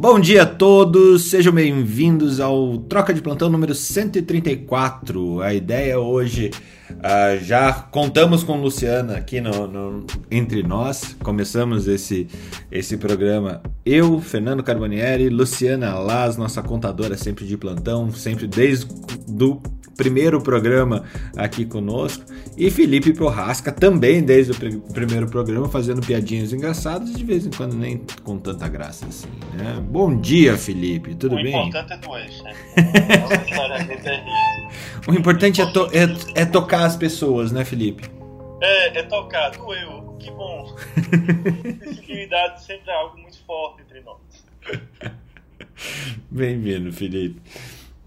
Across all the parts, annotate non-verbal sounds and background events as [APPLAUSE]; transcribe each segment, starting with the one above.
Bom dia a todos, sejam bem-vindos ao Troca de Plantão número 134. A ideia hoje, uh, já contamos com Luciana aqui no, no, entre nós, começamos esse, esse programa. Eu, Fernando Carbonieri, Luciana Laz, nossa contadora sempre de plantão, sempre desde do primeiro programa aqui conosco. E Felipe Porrasca também desde o pr primeiro programa, fazendo piadinhas engraçadas, de vez em quando nem com tanta graça assim, né? Bom dia, Felipe, tudo o bem? O importante é doer, né? o importante é, to é, é, tocar as pessoas, né, Felipe? É, é tocar, doeu, que bom. Sensibilidade sempre é algo muito forte entre nós. [LAUGHS] Bem-vindo, Felipe.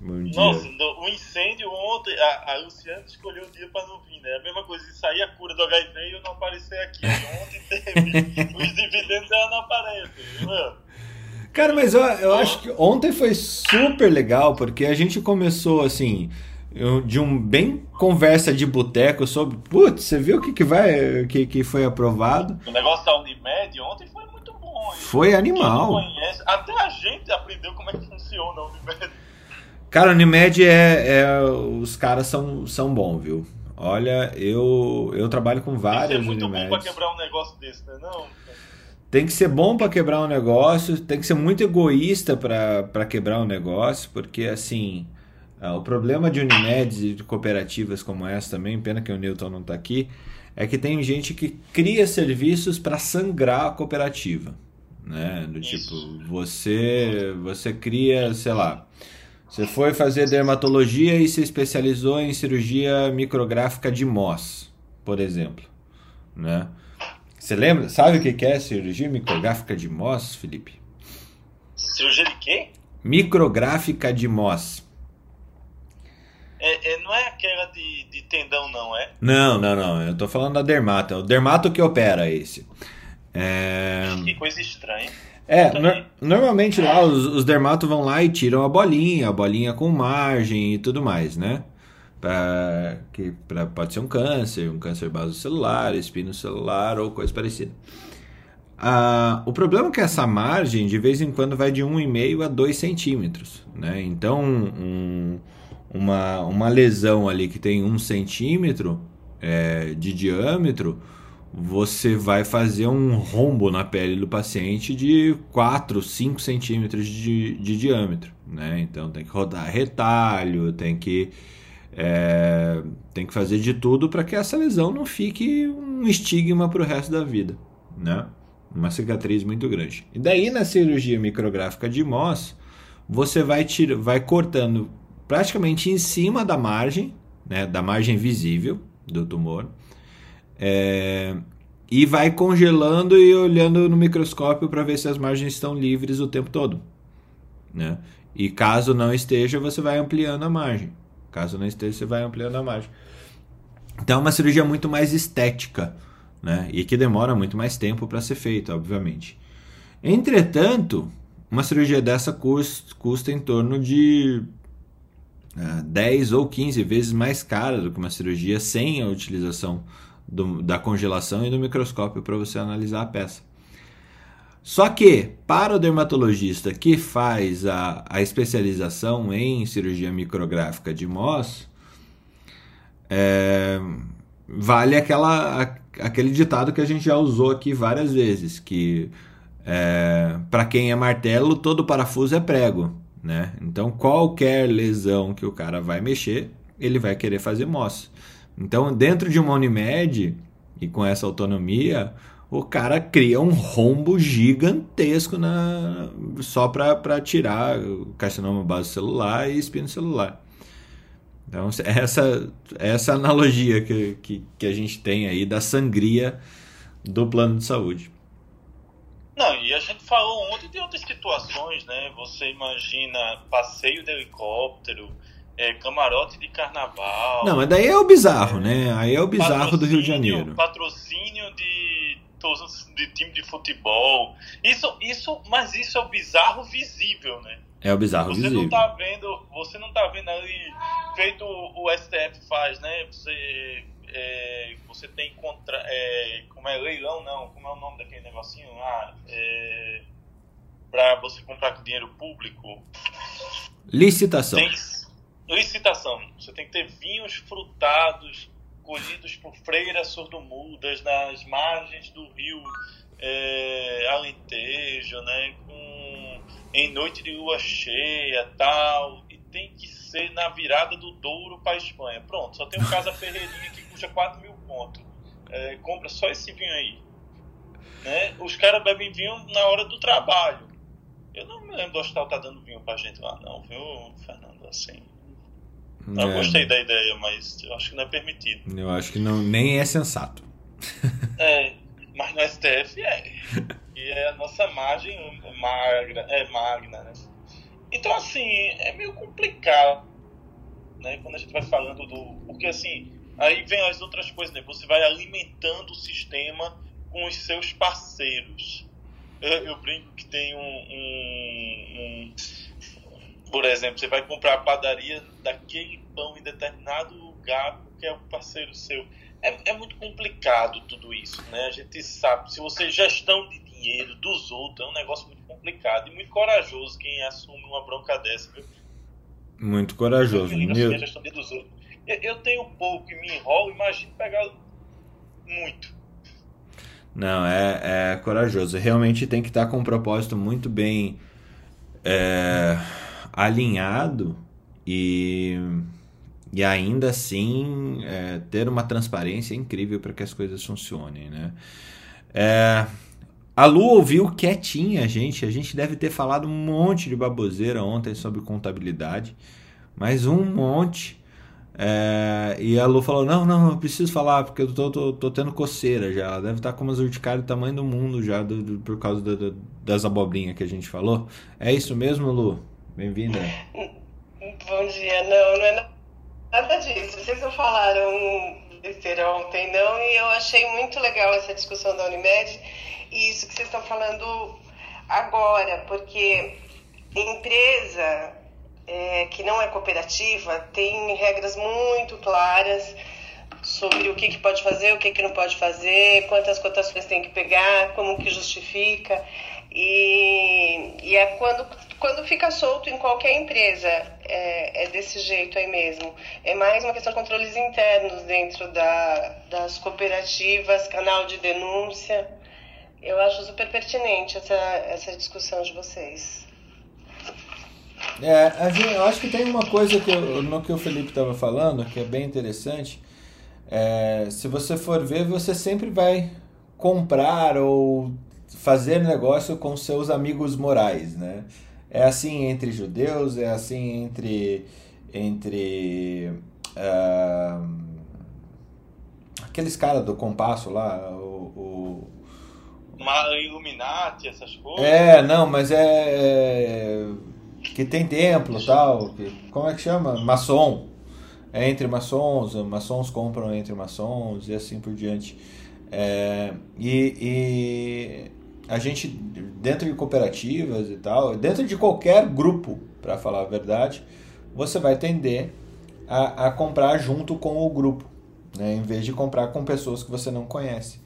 Bom dia. Nossa, o incêndio ontem, a, a Luciana escolheu o dia para não vir, né? A mesma coisa de sair a cura do HIV e eu não aparecer aqui. Ontem teve [LAUGHS] os dividendos ela não aparece, mano. Cara, mas eu, eu acho que ontem foi super legal, porque a gente começou assim, de um bem conversa de boteco sobre, putz, você viu o que, que vai, que, que foi aprovado? O negócio da Unimed ontem foi muito bom. Foi animal. Conhece, até a gente aprendeu como é que funciona a Unimed. Cara, Unimed é, é. Os caras são, são bons, viu? Olha, eu, eu trabalho com várias Tem que ser muito bom pra quebrar um negócio desse, né? Não. Tem que ser bom para quebrar um negócio, tem que ser muito egoísta para quebrar um negócio, porque assim, o problema de Unimed e de cooperativas como essa também, pena que o Newton não está aqui, é que tem gente que cria serviços para sangrar a cooperativa, né? Do tipo, você você cria, sei lá, você foi fazer dermatologia e se especializou em cirurgia micrográfica de Moss, por exemplo, né? Você lembra? Sabe o que é cirurgia micrográfica de Moss, Felipe? Cirurgia de quê? Micrográfica de Moss. É, é, não é aquela de, de tendão, não, é? Não, não, não. Eu tô falando da dermato. É o dermato que opera esse. É... Que coisa estranha. É, no, normalmente lá os, os dermatos vão lá e tiram a bolinha, a bolinha com margem e tudo mais, né? Pra, que pra, pode ser um câncer, um câncer basocelular, espino celular ou coisa parecida. Ah, o problema é que essa margem de vez em quando vai de 1,5 a 2 centímetros. Né? Então, um, uma, uma lesão ali que tem 1 centímetro é, de diâmetro, você vai fazer um rombo na pele do paciente de 4, 5 centímetros de, de diâmetro. Né? Então, tem que rodar retalho, tem que é, tem que fazer de tudo para que essa lesão não fique um estigma para o resto da vida, né? Uma cicatriz muito grande. E daí na cirurgia micrográfica de Moss, você vai tira, vai cortando praticamente em cima da margem, né, da margem visível do tumor, é, e vai congelando e olhando no microscópio para ver se as margens estão livres o tempo todo, né? E caso não esteja, você vai ampliando a margem. Caso não esteja, você vai ampliando a margem. Então é uma cirurgia muito mais estética, né? E que demora muito mais tempo para ser feita, obviamente. Entretanto, uma cirurgia dessa custa, custa em torno de uh, 10 ou 15 vezes mais cara do que uma cirurgia sem a utilização do, da congelação e do microscópio para você analisar a peça. Só que, para o dermatologista que faz a, a especialização em cirurgia micrográfica de Moss, é, vale aquela, aquele ditado que a gente já usou aqui várias vezes, que é, para quem é martelo, todo parafuso é prego. Né? Então, qualquer lesão que o cara vai mexer, ele vai querer fazer Moss. Então, dentro de uma Unimed, e com essa autonomia, o cara cria um rombo gigantesco na, só para tirar o carcinoma base celular e espino celular. Então, [LAUGHS] essa, essa analogia que, que, que a gente tem aí da sangria do plano de saúde. Não, e a gente falou ontem de outras situações, né? Você imagina passeio de helicóptero, é, camarote de carnaval. Não, mas daí é o bizarro, né? Aí é o bizarro do Rio de Janeiro. Patrocínio de de time de futebol. Isso, isso, mas isso é o bizarro visível, né? É o bizarro você visível. Não tá vendo, você não tá vendo ali, feito o STF faz, né? Você, é, você tem contra. É, como é leilão, não? Como é o nome daquele negocinho? Ah, é, para você comprar com dinheiro público. Licitação. Tem, licitação. Você tem que ter vinhos frutados, colhidos por freiras sordomudas nas margens do rio é, Alentejo, né? Com, em noite de lua cheia tal. E tem que ser na virada do Douro para Espanha. Pronto, só tem um Casa Ferreirinha que custa 4 mil pontos. É, compra só esse vinho aí. Né? Os caras bebem vinho na hora do trabalho. Eu não me lembro do hospital tá dando vinho pra gente lá, não, viu, Fernando? Assim. É. Eu gostei da ideia, mas eu acho que não é permitido. Eu acho que não, nem é sensato. É, mas no STF é. E é a nossa margem magra, é magna, né? Então, assim, é meio complicado, né? Quando a gente vai falando do. Porque, assim, aí vem as outras coisas, né? Você vai alimentando o sistema com os seus parceiros. Eu, eu brinco que tem um, um, um, Por exemplo, você vai comprar a padaria daquele pão em determinado lugar porque é um parceiro seu. É, é muito complicado tudo isso, né? A gente sabe, se você gestão de dinheiro dos outros, é um negócio muito complicado e muito corajoso quem assume uma bronca dessa, viu? Muito corajoso. Eu, gestão de dos outros. Eu, eu tenho pouco e me enrolo, imagino pegar muito. Não, é, é corajoso. Realmente tem que estar com um propósito muito bem é, alinhado e, e ainda assim é, ter uma transparência incrível para que as coisas funcionem, né? É, a Lu ouviu quietinha a gente. A gente deve ter falado um monte de baboseira ontem sobre contabilidade, mas um monte. É, e a Lu falou: Não, não, eu preciso falar porque eu tô, tô, tô tendo coceira já. Ela deve estar tá com umas urticárias do tamanho do mundo já do, do, por causa do, das abobrinhas que a gente falou. É isso mesmo, Lu? Bem-vinda. Bom dia. Não, não é nada disso. Vocês não falaram besteira ontem, não, e eu achei muito legal essa discussão da Unimed e isso que vocês estão falando agora, porque empresa é, que não é cooperativa tem regras muito claras sobre o que, que pode fazer, o que, que não pode fazer, quantas cotações tem que pegar, como que justifica. E, e é quando, quando fica solto em qualquer empresa, é, é, desse jeito aí mesmo. É mais uma questão de controles internos dentro da, das cooperativas, canal de denúncia. Eu acho super pertinente essa, essa discussão de vocês. É, gente, eu acho que tem uma coisa que eu, no que o Felipe estava falando que é bem interessante. É, se você for ver, você sempre vai comprar ou fazer negócio com seus amigos morais, né? É assim entre judeus, é assim entre entre uh, aqueles caras do compasso lá, o, o Illuminati, essas coisas. É, não, mas é, é que tem templo e tal. Que, como é que chama? Maçom. É entre maçons, maçons compram entre maçons e assim por diante. É, e, e a gente, dentro de cooperativas e tal, dentro de qualquer grupo, para falar a verdade, você vai tender a, a comprar junto com o grupo, né, em vez de comprar com pessoas que você não conhece.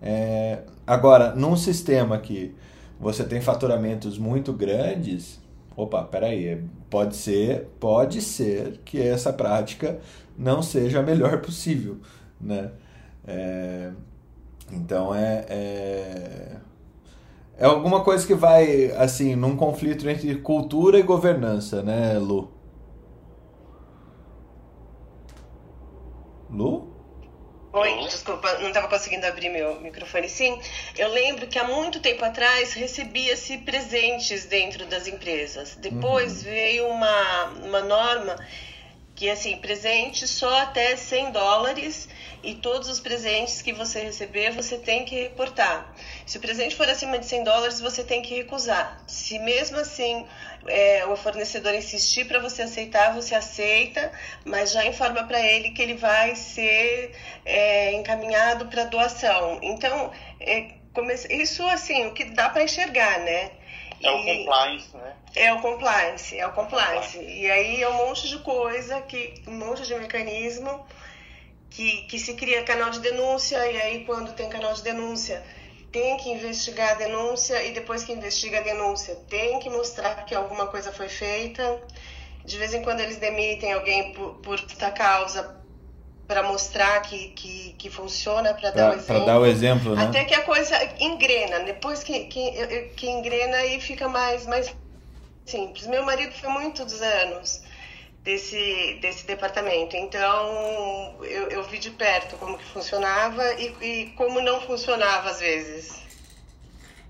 É, agora, num sistema que você tem faturamentos muito grandes, opa, peraí, pode ser, pode ser que essa prática não seja a melhor possível, né? É, então é, é, é alguma coisa que vai assim num conflito entre cultura e governança, né, Lu? Lu? Oi, desculpa, não estava conseguindo abrir meu microfone. Sim, eu lembro que há muito tempo atrás recebia-se presentes dentro das empresas. Depois uhum. veio uma, uma norma que, assim, presente só até 100 dólares e todos os presentes que você receber você tem que reportar. Se o presente for acima de 100 dólares, você tem que recusar. Se mesmo assim é, o fornecedor insistir para você aceitar, você aceita, mas já informa para ele que ele vai ser é, encaminhado para doação. Então, é, isso assim, o que dá para enxergar, né? É o compliance, né? É o compliance, é o compliance. E aí é um monte de coisa, que, um monte de mecanismo que, que se cria canal de denúncia, e aí quando tem canal de denúncia, tem que investigar a denúncia e depois que investiga a denúncia tem que mostrar que alguma coisa foi feita. De vez em quando eles demitem alguém por, por esta causa para mostrar que, que, que funciona, para dar o exemplo. Para dar o exemplo, né? Até que a coisa engrena. Depois que, que, que engrena e fica mais, mais simples. Meu marido foi muitos anos desse, desse departamento. Então, eu, eu vi de perto como que funcionava e, e como não funcionava às vezes.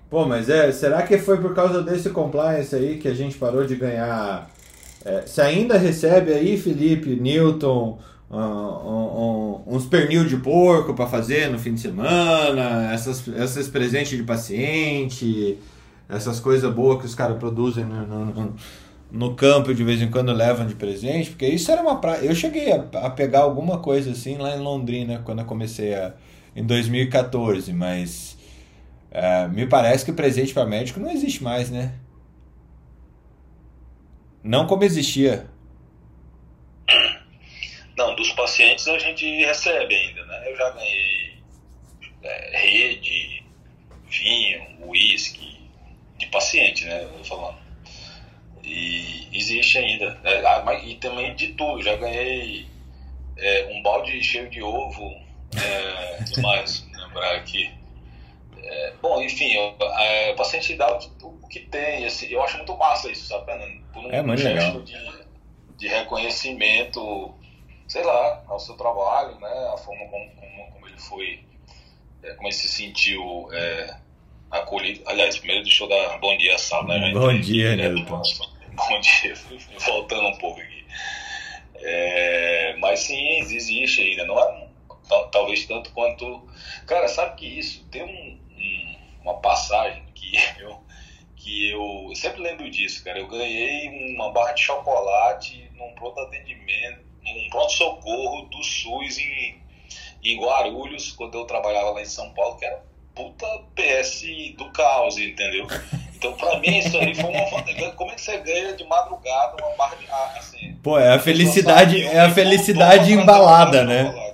Pô, mas é, será que foi por causa desse compliance aí que a gente parou de ganhar? É, você ainda recebe aí, Felipe, Newton, uns pernil de porco para fazer no fim de semana, essas, esses presentes de paciente, essas coisas boas que os caras produzem no, no, no campo de vez em quando levam de presente, porque isso era uma praia. Eu cheguei a, a, pegar alguma coisa assim lá em Londrina quando eu comecei a, em 2014, mas é, me parece que presente para médico não existe mais, né? Não como existia. Dos pacientes a gente recebe ainda, né? Eu já ganhei é, rede, vinho, uísque, de paciente, né? Eu falando. E existe ainda. É, ah, mas, e também de tudo. Já ganhei é, um balde cheio de ovo. É, [LAUGHS] mais lembrar aqui. É, bom, enfim, é, o paciente dá o, o que tem. Assim, eu acho muito massa isso, sabe, Fernando? Por um é muito legal. De, de reconhecimento, sei lá, ao seu trabalho, né? A forma como, como, como ele foi, é, como ele se sentiu é, acolhido. Aliás, primeiro deixa eu dar bom dia, Sala. Né? Bom dia, né? Bom dia, [LAUGHS] voltando um pouco aqui. É, mas sim, existe ainda, não é talvez tanto quanto. Cara, sabe que isso tem um, um, uma passagem que [LAUGHS] eu, que eu sempre lembro disso, cara. Eu ganhei uma barra de chocolate num pronto atendimento, num pronto-socorro do SUS em, em Guarulhos, quando eu trabalhava lá em São Paulo, que era puta PS do caos, entendeu? Então, pra mim, isso aí foi uma fantasia. Como é que você ganha de madrugada uma barra de ah, assim? Pô, é a felicidade, é a felicidade embalada, né?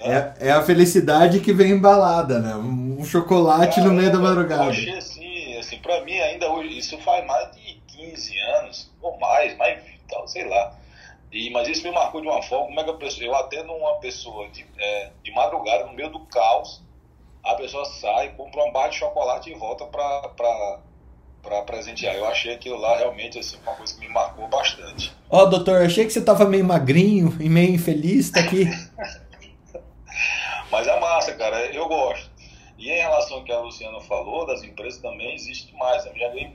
É, é a felicidade que vem embalada, né? Um chocolate Cara, no meio da madrugada. Eu achei assim, assim, pra mim ainda hoje, isso faz mais de 15 anos, ou mais, mais tal, sei lá. E, mas isso me marcou de uma forma, como é que a pessoa, eu atendo uma pessoa de, é, de madrugada, no meio do caos, a pessoa sai, compra uma barra de chocolate e volta para presentear. Eu achei aquilo lá realmente assim, uma coisa que me marcou bastante. Ó, oh, doutor, achei que você tava meio magrinho e meio infeliz, tá aqui. [LAUGHS] Mas é massa, cara, eu gosto. E em relação ao que a Luciana falou, das empresas também existe mais. Eu já ganhei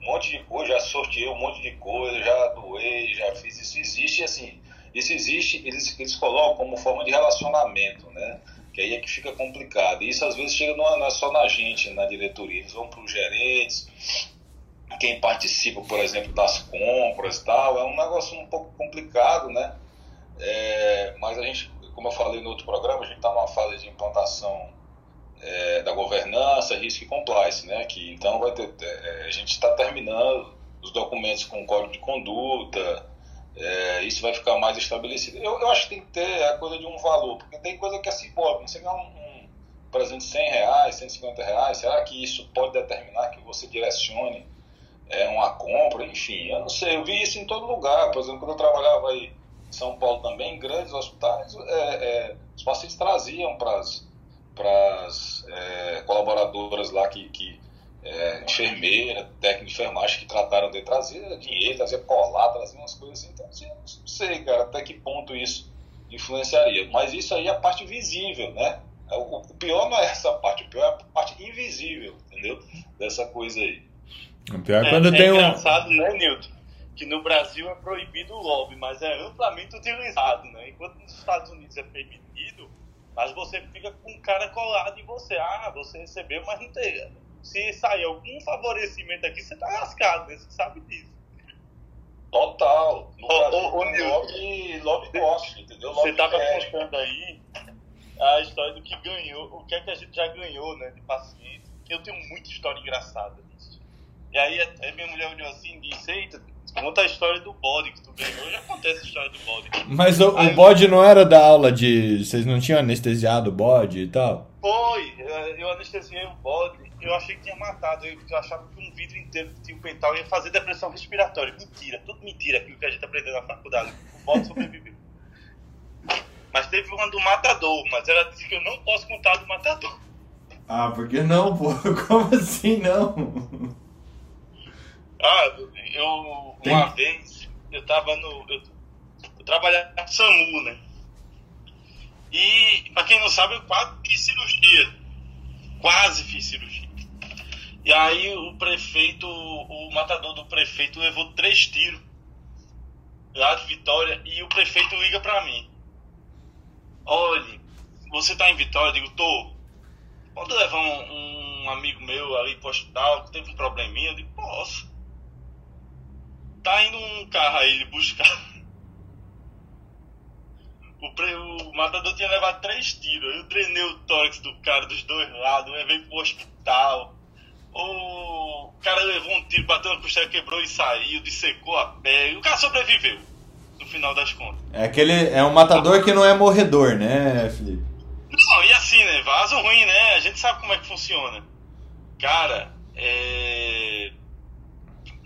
um monte de coisa, já sorteei um monte de coisa, já doei, já fiz. Isso existe, assim, isso existe, eles, eles colocam como forma de relacionamento, né? que aí é que fica complicado. E isso às vezes chega não é só na gente, na diretoria, eles vão para os gerentes, quem participa, por exemplo, das compras e tal, é um negócio um pouco complicado, né? É, mas a gente, como eu falei no outro programa, a gente está numa fase de implantação é, da governança, risco e compliance, né? Que então vai ter, é, a gente está terminando os documentos com código de conduta, é, isso vai ficar mais estabelecido. Eu, eu, acho que tem que ter a coisa de um valor, porque tem coisa que é simbólica. Você ganhar um, um, por exemplo, 100 reais, 150 reais, será que isso pode determinar que você direcione é, uma compra? Enfim, eu não sei. Eu vi isso em todo lugar. Por exemplo, quando eu trabalhava aí em São Paulo também, em grandes hospitais, é, é, os pacientes traziam para é, colaboradoras lá que, que é, enfermeira, técnico de enfermagem que trataram de trazer dinheiro, trazer colar, trazer umas coisas assim. Então, assim, não sei, cara, até que ponto isso influenciaria. Mas isso aí é a parte visível, né? É, o, o pior não é essa parte, o pior é a parte invisível, entendeu? Dessa coisa aí. O pior é quando é, tem é um. engraçado, né, Nilton? Que no Brasil é proibido o lobby, mas é amplamente utilizado, né? Enquanto nos Estados Unidos é permitido, mas você fica com o cara colado em você. Ah, você recebeu, mas não tem se sair algum favorecimento aqui, você tá lascado, né? Você sabe disso. Total. No o, o, o lobby, lobby gosta, entendeu? Você tava contando aí a história do que ganhou, o que é que a gente já ganhou, né, de paciente. Eu tenho muita história engraçada disso. E aí até minha mulher olhou assim e disse, eita, conta a história do bode que tu ganhou. Já acontece a história do bode. Mas o, o bode não era da aula de... Vocês não tinham anestesiado o bode e tal? Foi, eu anestesiei o bode, eu achei que tinha matado porque eu achava que um vidro inteiro que tinha um pental ia fazer depressão respiratória. Mentira, tudo mentira aquilo que a gente aprendeu na faculdade. O bode sobreviveu. [LAUGHS] Mas teve uma do matador, mas ela disse que eu não posso contar do matador. Ah, por que não, pô? [LAUGHS] Como assim não? Ah, eu uma vez eu tava no. Eu, eu trabalhava no SAMU, né? E, pra quem não sabe, eu quase fiz cirurgia. Quase fiz cirurgia. E aí o prefeito, o matador do prefeito levou três tiros lá de Vitória e o prefeito liga pra mim. Olhe, você tá em Vitória? Eu digo, tô. Pode levar um, um amigo meu ali pro hospital que teve um probleminha? Eu digo, posso. Tá indo um carro aí ele buscar. O, pre, o matador tinha levado três tiros. Eu treinei o tórax do cara dos dois lados, levei pro hospital. O cara levou um tiro, bateu na costela, quebrou e saiu, dissecou a pele. O cara sobreviveu, no final das contas. É aquele. É um matador que não é morredor, né, Felipe? Não, e assim, né? Vaso ruim, né? A gente sabe como é que funciona. Cara, é.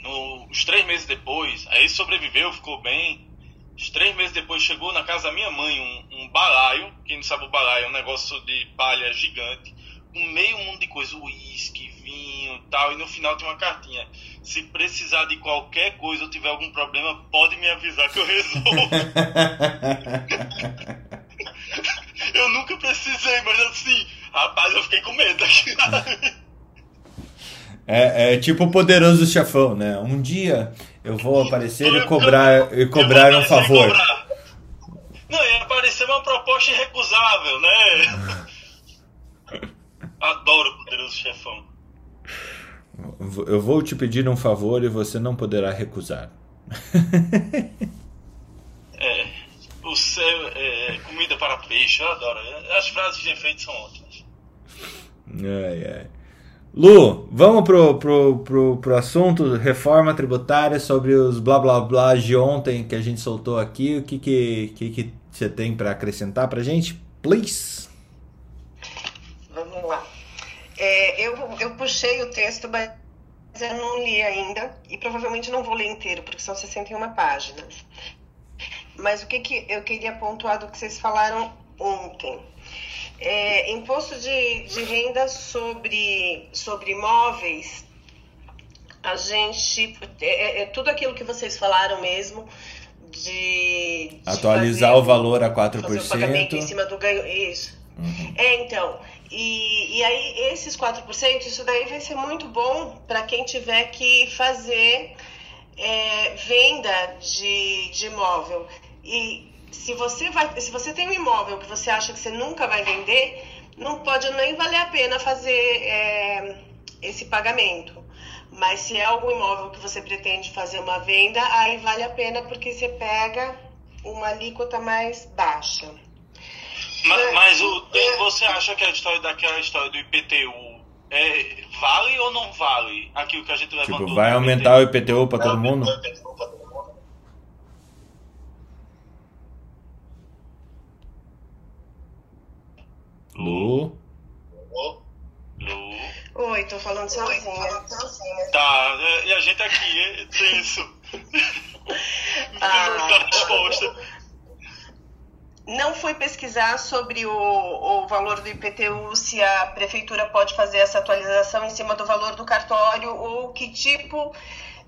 No, os três meses depois, aí sobreviveu, ficou bem. Os três meses depois chegou na casa da minha mãe um, um balaio, quem não sabe o balaio é um negócio de palha gigante, com meio mundo de coisa, uísque, vinho tal, e no final tem uma cartinha. Se precisar de qualquer coisa ou tiver algum problema, pode me avisar que eu resolvo. [LAUGHS] [LAUGHS] eu nunca precisei, mas assim, rapaz, eu fiquei com medo aqui. [LAUGHS] É, é tipo o poderoso chefão, né? Um dia eu vou aparecer e cobrar, e cobrar um favor. Não, ia aparecer uma proposta irrecusável, né? [LAUGHS] Adoro o poderoso chefão. Eu vou te pedir um favor e você não poderá recusar. [LAUGHS] é, o céu é comida para peixe, eu adoro. As frases de efeito são ótimas. Ai, ai. Lu, vamos pro, pro, pro, pro assunto reforma tributária sobre os blá blá blá de ontem que a gente soltou aqui. O que que, que, que você tem para acrescentar para gente? Please. Vamos lá. É, eu, eu puxei o texto, mas eu não li ainda e provavelmente não vou ler inteiro, porque são 61 páginas. Mas o que, que eu queria pontuar do que vocês falaram ontem? É, imposto de, de renda sobre, sobre imóveis, a gente. É, é, é tudo aquilo que vocês falaram mesmo. De, de atualizar fazer, o valor a 4%. Fazer o pagamento em cima do ganho. Isso. Uhum. É, então. E, e aí, esses 4%, isso daí vai ser muito bom para quem tiver que fazer é, venda de, de imóvel. E se você vai, se você tem um imóvel que você acha que você nunca vai vender, não pode nem valer a pena fazer é, esse pagamento. Mas se é algum imóvel que você pretende fazer uma venda, aí vale a pena porque você pega uma alíquota mais baixa. Mas, mas o, você acha que a história daquela história do IPTU é, vale ou não vale aquilo que a gente levantou? Tipo, vai aumentar o IPTU para todo mundo? Lu? Lu? Oi, tô falando sozinha. Tá, e a gente aqui, [LAUGHS] é tenso. ah, tá disposta. Não fui pesquisar sobre o, o valor do IPTU, se a prefeitura pode fazer essa atualização em cima do valor do cartório ou que tipo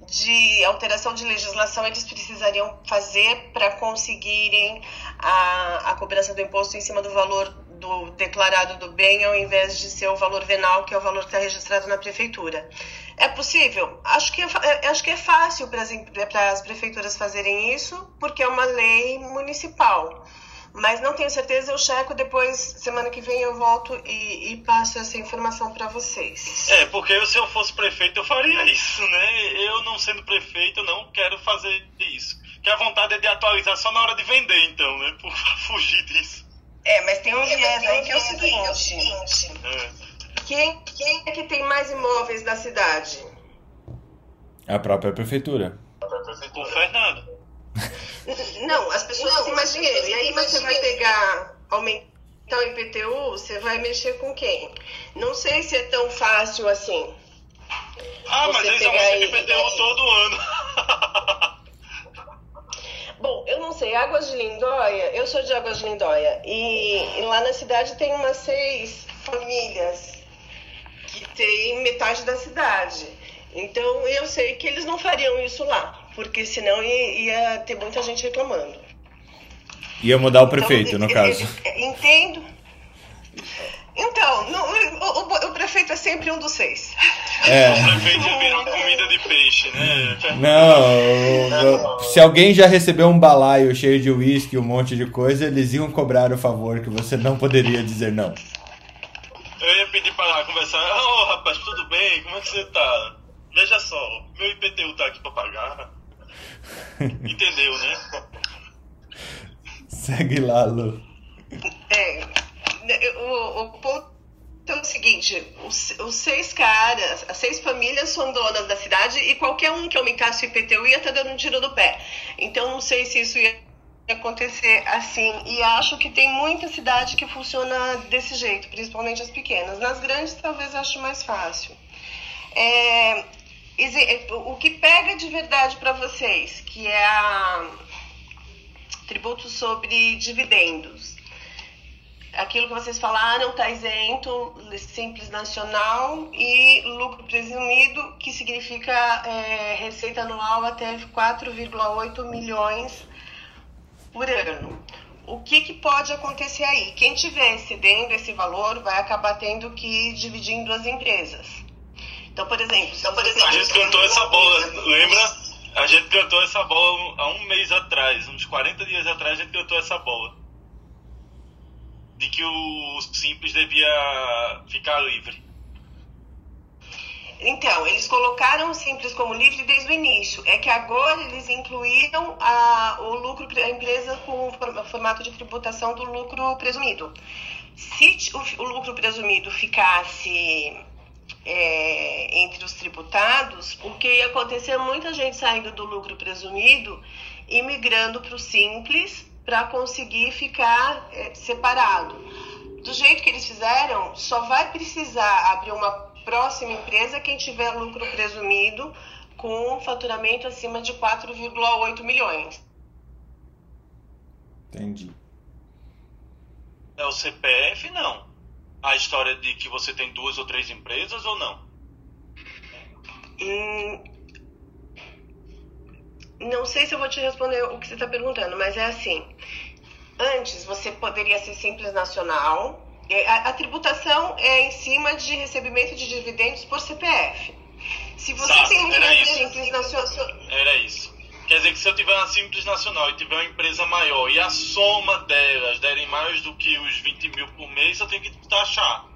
de alteração de legislação eles precisariam fazer para conseguirem a, a cobrança do imposto em cima do valor do declarado do bem ao invés de ser o valor venal, que é o valor que está registrado na prefeitura. É possível? Acho que é, é acho que é fácil para as prefeituras fazerem isso, porque é uma lei municipal. Mas não tenho certeza, eu checo depois, semana que vem eu volto e, e passo essa informação para vocês. É, porque eu, se eu fosse prefeito eu faria isso, né? Eu não sendo prefeito, eu não quero fazer isso. Que a vontade é de atualizar só na hora de vender, então, né? Por [LAUGHS] fugir disso. É, mas tem um viés aí que é o seguinte. Quem, quem é que tem mais imóveis na cidade? A própria prefeitura. O Fernando. [LAUGHS] Não, as pessoas não, têm mais dinheiro. E aí você vai pegar, aumentar o IPTU, você vai mexer com quem? Não sei se é tão fácil assim. Ah, mas eles aumentam o IPTU todo ano. Bom, eu não sei, Águas de Lindóia, eu sou de Águas de Lindóia e, e lá na cidade tem umas seis famílias que tem metade da cidade. Então eu sei que eles não fariam isso lá, porque senão ia, ia ter muita gente reclamando. Ia mudar o prefeito, então, no caso. Entendo. Então, não, o, o, o, prefeito é sempre um dos seis. É. O prefeito já virou comida de peixe, né? Não, se alguém já recebeu um balaio cheio de uísque, um monte de coisa, eles iam cobrar o favor que você não poderia dizer não. Eu ia pedir para conversar. Ô oh, rapaz, tudo bem? Como é que você tá? Veja só, meu IPTU tá aqui para pagar. [LAUGHS] Entendeu, né? Segue lá, Lu. É, o, o ponto é o seguinte: os, os, seis caras, as seis famílias são donas da cidade e qualquer um que aumentasse o IPTU ia estar tá dando um tiro do pé. Então, não sei se isso ia acontecer assim. E acho que tem muita cidade que funciona desse jeito, principalmente as pequenas. Nas grandes, talvez acho mais fácil. É, o que pega de verdade para vocês, que é a tributo sobre dividendos. Aquilo que vocês falaram está isento, simples nacional e lucro presumido, que significa é, receita anual até 4,8 milhões por ano. O que, que pode acontecer aí? Quem tiver excedendo esse valor vai acabar tendo que dividir em duas empresas. Então, por exemplo, então, por exemplo a gente cantou essa bola, lembra? A gente cantou essa bola há um mês atrás, uns 40 dias atrás, a gente cantou essa bola. De que o Simples devia ficar livre. Então, eles colocaram o Simples como livre desde o início. É que agora eles incluíram a, o lucro da empresa com o formato de tributação do lucro presumido. Se o, o lucro presumido ficasse é, entre os tributados, porque ia acontecer muita gente saindo do lucro presumido e migrando para o simples para conseguir ficar é, separado. Do jeito que eles fizeram, só vai precisar abrir uma próxima empresa quem tiver lucro presumido com faturamento acima de 4,8 milhões. Entendi. É o CPF, não a história de que você tem duas ou três empresas ou não? Hum, não sei se eu vou te responder o que você está perguntando, mas é assim. Antes você poderia ser simples nacional. A, a, tributação é em cima de recebimento de dividendos por CPF. Se você tá, tem uma empresa simples nacional. Era isso. Quer dizer que se eu tiver uma simples nacional e tiver uma empresa maior e a soma delas derem mais do que os 20 mil por mês, eu tenho que taxar.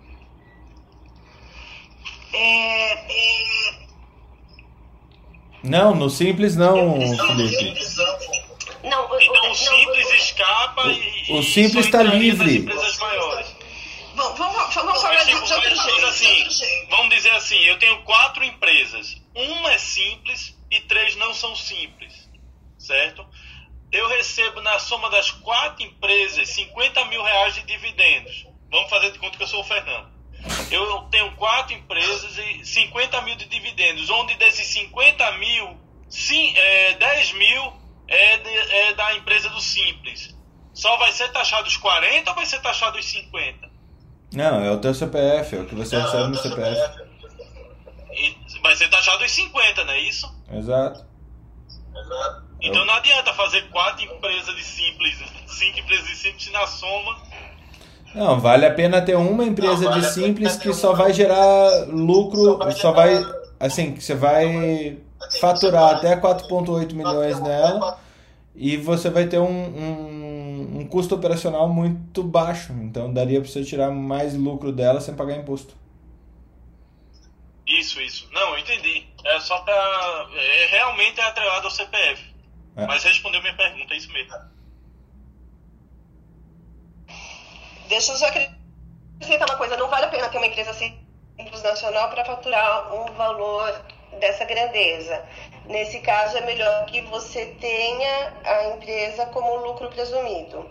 É, é... Não, no simples não, Felipe. Não, o, então o, simples não, escapa o, e. O simples está livre. Empresas maiores. Vamos, vamos, vamos falar de, de outro jeito. Assim, vamos dizer assim: eu tenho quatro empresas. Uma é simples e três não são simples, certo? Eu recebo na soma das quatro empresas 50 mil reais de dividendos. Vamos fazer de conta que eu sou o Fernando. Eu tenho quatro empresas e 50 mil de dividendos, onde desses 50 mil, sim, é, 10 mil é, de, é da empresa do Simples. Só vai ser taxado os 40 ou vai ser taxado os 50? Não, é o teu CPF, é o que você não, recebe no CPF. CPF. E vai ser taxado os 50, não é isso? Exato. Exato. Então não adianta fazer quatro empresas de simples, cinco empresas de simples na soma. Não, vale a pena ter uma empresa não, vale de simples que só vai gerar lucro, só vai, só vai assim, que você vai faturar até 4,8 milhões nela e você vai ter um, um, um, custo operacional muito baixo. Então daria para você tirar mais lucro dela sem pagar imposto. Isso, isso. Não, eu entendi. É só para. É, realmente é atrelado ao CPF. É. Mas respondeu minha pergunta, é isso mesmo. Deixa eu só acrescentar uma coisa: não vale a pena ter uma empresa simples nacional para faturar um valor dessa grandeza. Nesse caso, é melhor que você tenha a empresa como lucro presumido.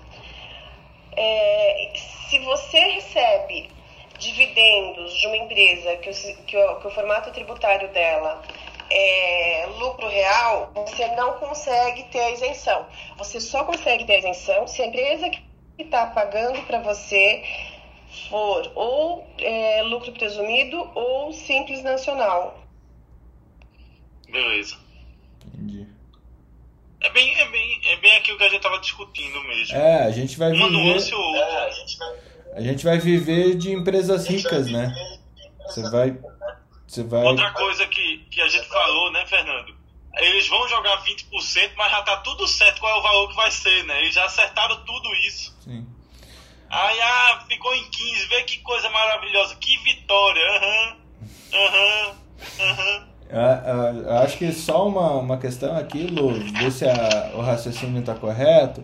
é, se você recebe dividendos de uma empresa que o, que o, que o formato tributário dela é lucro real, você não consegue ter a isenção. Você só consegue ter a isenção se a empresa que está pagando para você for ou é, lucro presumido ou simples nacional. Beleza. Entendi. É bem, é bem, é bem aquilo que a gente estava discutindo mesmo. É, a gente vai Uma viver. nuance ou outra. A gente vai viver de empresas ricas, né? Você vai. Você vai. Outra coisa que, que a gente falou, né, Fernando? Eles vão jogar 20%, mas já tá tudo certo qual é o valor que vai ser, né? Eles já acertaram tudo isso. Sim. Aí, ah, ficou em 15, vê que coisa maravilhosa, que vitória, aham, aham, aham. Ah, ah, Eu acho que só uma, uma questão aqui, Lu, ver se a- o raciocínio está correto.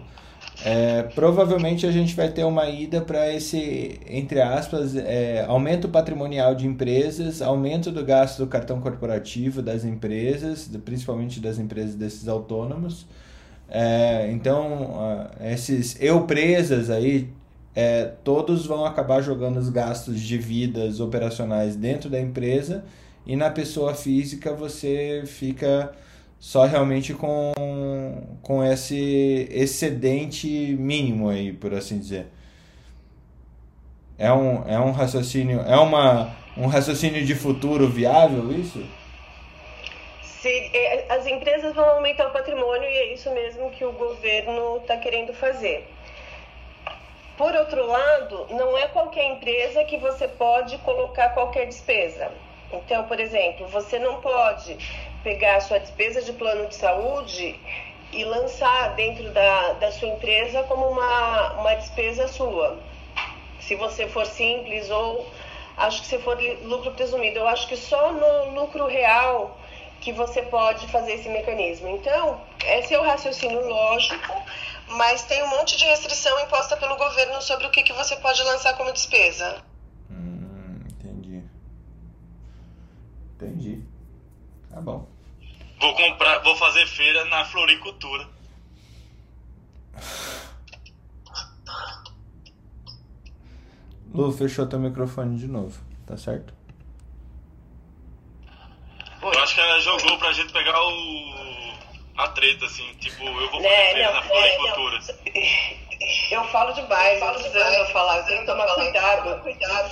É, provavelmente a gente vai ter uma ida para esse, entre aspas, é, aumento patrimonial de empresas, aumento do gasto do cartão corporativo das empresas, principalmente das empresas desses autônomos. É, então, esses eu presas aí, é, todos vão acabar jogando os gastos de vidas operacionais dentro da empresa e na pessoa física você fica só realmente com, com esse excedente mínimo aí, por assim dizer. É um, é um raciocínio, é uma, um raciocínio de futuro viável isso? Se, é, as empresas vão aumentar o patrimônio e é isso mesmo que o governo está querendo fazer. Por outro lado, não é qualquer empresa que você pode colocar qualquer despesa. Então, por exemplo, você não pode pegar a sua despesa de plano de saúde e lançar dentro da, da sua empresa como uma, uma despesa sua. Se você for simples ou acho que se for lucro presumido, eu acho que só no lucro real que você pode fazer esse mecanismo. Então, esse é o raciocínio lógico, mas tem um monte de restrição imposta pelo governo sobre o que, que você pode lançar como despesa. Hum, entendi. Entendi. Tá bom. Vou comprar, vou fazer feira na floricultura. Lu, fechou teu microfone de novo, tá certo? Eu acho que ela jogou pra gente pegar o. a treta, assim, tipo, eu vou fazer É, feira não, na floricultura. [LAUGHS] Eu falo demais, eu precisando falar, eu tenho que tomar cuidado. cuidado.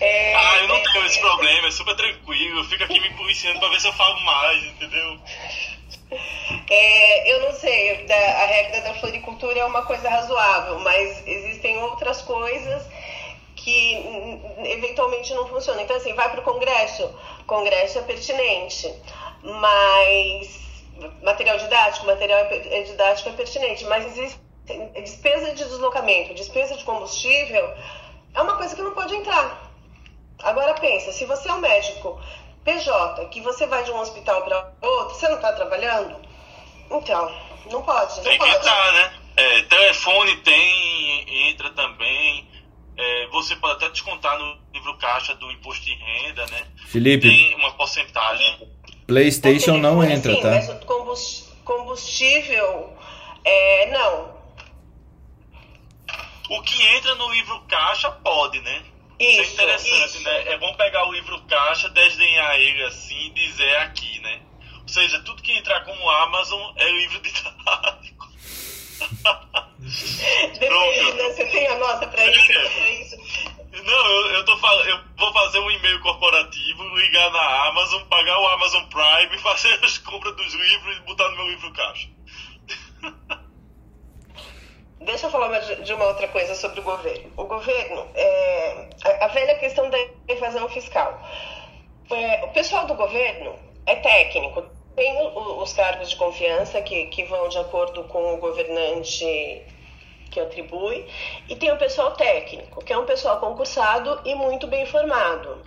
É, Ah, eu não é, tenho esse problema, é super tranquilo, eu fico aqui me policiando pra ver se eu falo mais, entendeu? É, eu não sei, a regra da floricultura é uma coisa razoável, mas existem outras coisas que hum, eventualmente não funcionam. Então, assim, vai para o Congresso, Congresso é pertinente, mas material didático, material é é didático é pertinente, mas existe despesa de deslocamento, despesa de combustível, é uma coisa que não pode entrar. Agora pensa, se você é um médico PJ, que você vai de um hospital para outro, você não está trabalhando? Então, não pode, não Tem que pode. entrar, né? É, telefone tem, entra também. É, você pode até descontar no livro caixa do imposto de renda, né? Felipe, Tem uma porcentagem. PlayStation não Telefone, entra, sim, tá? Mas combustível, é, não. O que entra no livro caixa pode, né? Isso é Isso, interessante, isso. né? É bom pegar o livro caixa, desdenhar ele assim e dizer aqui, né? Ou seja, tudo que entrar como Amazon é livro didático. [LAUGHS] Depende, né? Você tem a nota para isso? É. pra isso? Não, eu, eu tô falando, eu vou fazer um e-mail corporativo, ligar na Amazon, pagar o Amazon Prime, [LAUGHS] fazer as compras dos livros e botar no meu livro caixa. [LAUGHS] Deixa eu falar de uma outra coisa sobre o governo. O governo, é, a, velha questão da evasão fiscal. É, o pessoal do governo é técnico, tem os cargos de confiança que, que vão de acordo com o governante que atribui, e tem o pessoal técnico, que é um pessoal concursado e muito bem formado.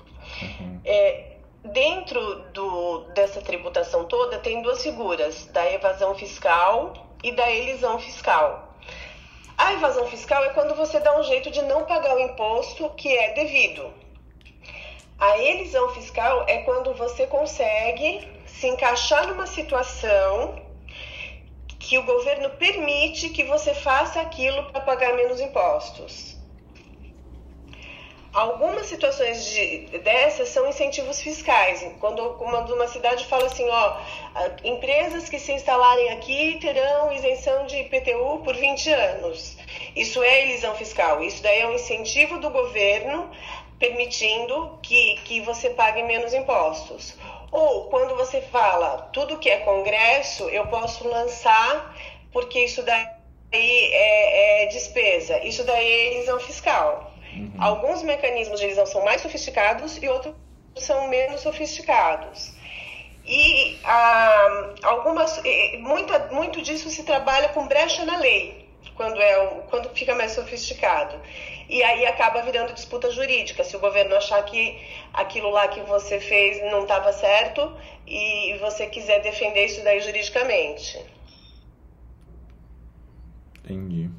É, dentro do, dessa tributação toda, tem duas figuras, da evasão fiscal e da elisão fiscal. A evasão fiscal é quando você dá um jeito de não pagar o imposto que é devido. A elisão fiscal é quando você consegue se encaixar numa situação que o governo permite que você faça aquilo para pagar menos impostos. Algumas situações de, dessas são incentivos fiscais. Quando, uma cidade fala assim, ó, empresas que se instalarem aqui terão isenção de IPTU por 20 anos. Isso é elisão fiscal. Isso daí é um incentivo do governo permitindo que, que você pague menos impostos. Ou quando você fala tudo que é congresso, eu posso lançar porque isso daí é, é despesa. Isso daí é elisão fiscal. Uhum. Alguns mecanismos de elisão são mais sofisticados e outros são menos sofisticados. E ah, algumas, muita, muito disso se trabalha com brecha na lei, quando, é, quando fica mais sofisticado. E aí acaba virando disputa jurídica. Se o governo achar que aquilo lá que você fez não estava certo e você quiser defender isso daí juridicamente. Entendi.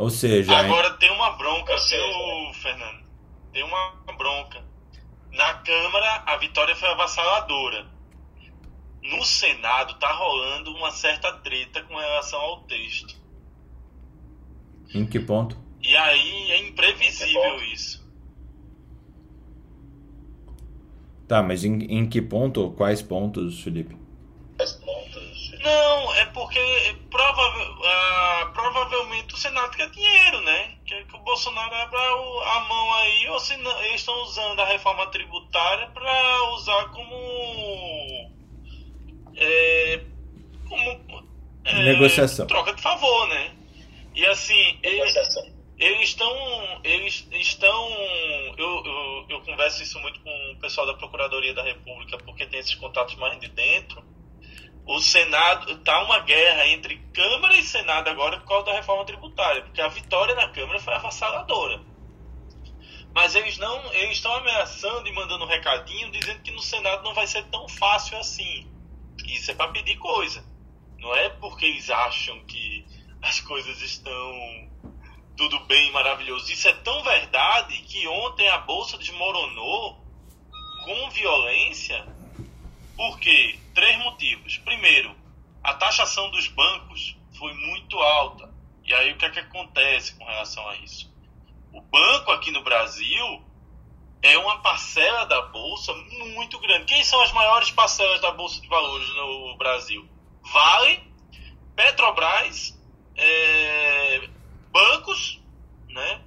Ou seja. Agora tem uma bronca, seu Fernando. Tem uma bronca. Na Câmara, a vitória foi avassaladora. No Senado, tá rolando uma certa treta com relação ao texto. Em que ponto? E aí é imprevisível isso. Tá, mas em, em que ponto? Quais pontos, Felipe? Quais pontos? Não, é porque provável, uh, provavelmente o Senado quer dinheiro, né? Quer que o Bolsonaro abra a mão aí, ou se não, eles estão usando a reforma tributária para usar como. É, como é, negociação. Troca de favor, né? E assim. Negociação. Eles, eles estão. Eles estão. Eu, eu, eu converso isso muito com o pessoal da Procuradoria da República, porque tem esses contatos mais de dentro o Senado está uma guerra entre Câmara e Senado agora por causa da reforma tributária, porque a vitória na Câmara foi avassaladora. Mas eles não, eles estão ameaçando e mandando um recadinho dizendo que no Senado não vai ser tão fácil assim. Isso é para pedir coisa. Não é porque eles acham que as coisas estão tudo bem, maravilhoso. Isso é tão verdade que ontem a bolsa desmoronou com violência por quê? Três motivos. Primeiro, a taxação dos bancos foi muito alta. E aí o que é que acontece com relação a isso? O banco aqui no Brasil é uma parcela da bolsa muito grande. Quem são as maiores parcelas da bolsa de valores no Brasil? Vale, Petrobras, é, bancos, né?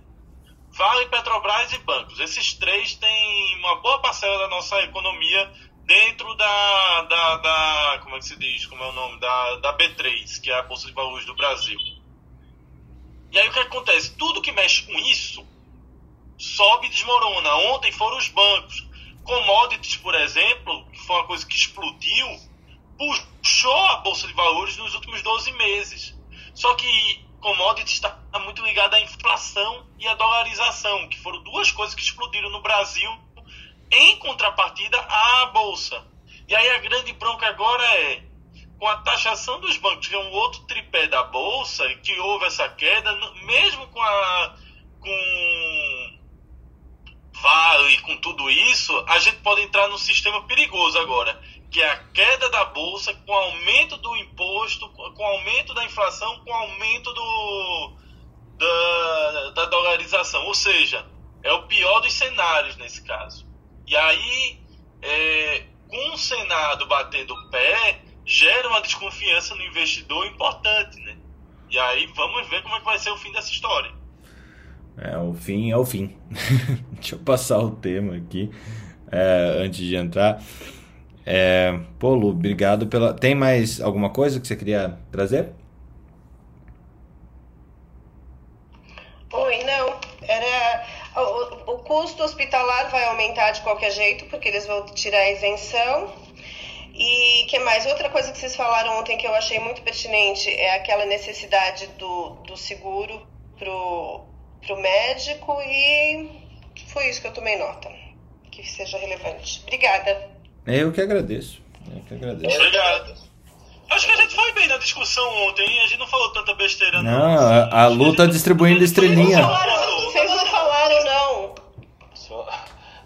Vale, Petrobras e bancos. Esses três têm uma boa parcela da nossa economia dentro da, da, da, como é que se diz, como é o nome, da, da B3, que é a Bolsa de Valores do Brasil. E aí o que acontece? Tudo que mexe com isso sobe e desmorona. Ontem foram os bancos. Commodities, por exemplo, que foi uma coisa que explodiu, puxou a Bolsa de Valores nos últimos 12 meses. Só que commodities está muito ligada à inflação e à dolarização, que foram duas coisas que explodiram no Brasil em contrapartida à bolsa. E aí a grande bronca agora é com a taxação dos bancos, que é um outro tripé da bolsa, que houve essa queda, mesmo com a com Vale, com tudo isso, a gente pode entrar num sistema perigoso agora, que é a queda da bolsa com aumento do imposto, com aumento da inflação, com aumento do da, da dolarização. Ou seja, é o pior dos cenários nesse caso. E aí, é, com o Senado batendo o pé, gera uma desconfiança no investidor importante, né? E aí vamos ver como é que vai ser o fim dessa história. É, o fim é o fim. [LAUGHS] Deixa eu passar o tema aqui é, antes de entrar. É, pô, Lu, obrigado pela. Tem mais alguma coisa que você queria trazer? Oi, não. Era o, o custo hospitalar vai aumentar de qualquer jeito, porque eles vão tirar a isenção. E que mais? Outra coisa que vocês falaram ontem que eu achei muito pertinente é aquela necessidade do, do seguro pro, pro médico e foi isso que eu tomei nota. Que seja relevante. Obrigada. Eu que agradeço. Eu que agradeço. Obrigado. Acho que a gente foi bem na discussão ontem, a gente não falou tanta besteira. Não, não a, a Lu tá distribuindo estrelinha. Vocês não falaram, vocês não falaram não. Só,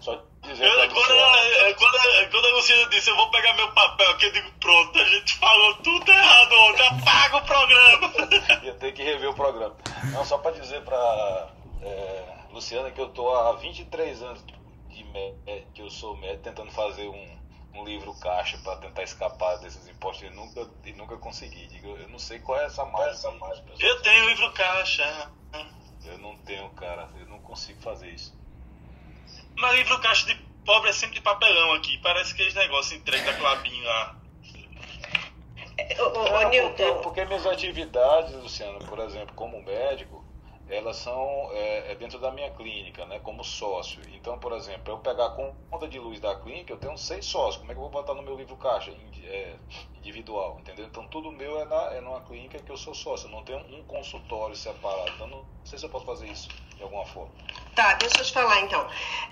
[LAUGHS] só dizer Eu, quando, ela- quando, quando a Luciana disse, eu vou pegar meu papel aqui, eu digo, pronto, a gente falou tudo errado ontem, apaga o programa. [LAUGHS] Ia ter que rever o programa. Não, só pra dizer pra é, Luciana que eu tô há 23 anos de mé- que eu sou médico tentando fazer um, um livro caixa pra tentar escapar desses impostos e nunca, e nunca consegui. Digo, eu não sei qual é essa mágica. Eu tenho livro caixa. Eu não tenho, cara. Eu não consigo fazer isso. Mas livro caixa de pobre é sempre de papelão aqui. Parece aqueles negócios entregues da Clabinho lá. Ô, ô, ô, porque, porque minhas atividades, Luciano, por exemplo, como médico, elas são é, é dentro da minha clínica, né, como sócio. Então, por exemplo, eu pegar a conta de luz da clínica, eu tenho seis sócios. Como é que eu vou botar no meu livro caixa é, individual, entendeu? Então, tudo meu é, na, é numa clínica que eu sou sócio. Eu não tenho um consultório separado. Então, não sei se eu posso fazer isso de alguma forma. Tá, deixa eu te falar então.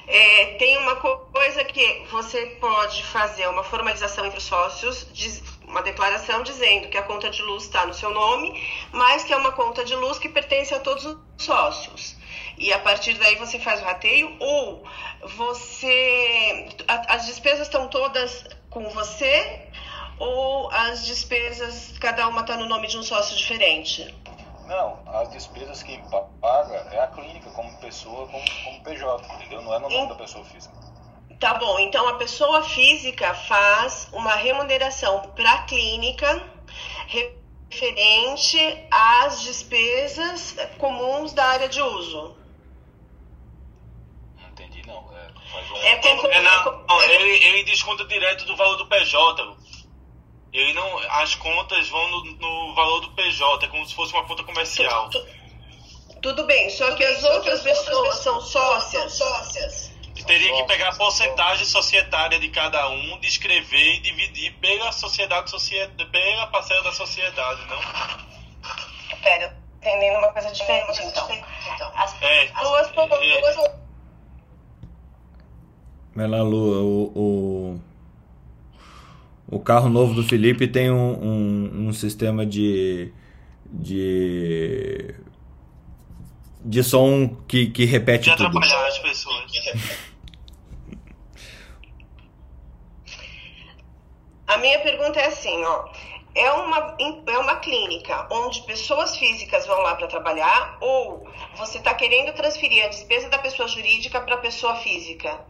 É, tem uma co- coisa que você pode fazer uma formalização entre os sócios, diz- uma declaração dizendo que a conta de luz está no seu nome, mas que é uma conta de luz que pertence a todos os sócios. E a partir daí você faz o rateio, ou você. a- as despesas estão todas com você, ou as despesas, cada uma está no nome de um sócio diferente? Não, as despesas quem pa- paga é a clínica, como pessoa, como, como PJ, entendeu? Não é no nome da pessoa física. Tá bom, então a pessoa física faz uma remuneração para a clínica referente às despesas comuns da área de uso. Não entendi, não. É, faz um- É como, É, não, ele, ele desconta direto do valor do PJ. Ele não, as contas vão no, no valor do PJ, é como se fosse uma conta comercial. Tu- Tudo bem, só que as outras pessoas são sócias. sócias. Teria que pegar a porcentagem societária de cada um, descrever e dividir pela sociedade, pela parcela da sociedade, não? Pera, entendendo uma coisa diferente então. As É, duas pessoas. Vai lá, Lu, o, o, o carro novo do Felipe tem um, um, um sistema de, de, de som que, que repete de tudo. atrapalhar as pessoas. [LAUGHS] A minha pergunta é assim, ó. É uma, é uma clínica onde pessoas físicas vão lá para trabalhar ou você está querendo transferir a despesa da pessoa jurídica para a pessoa física?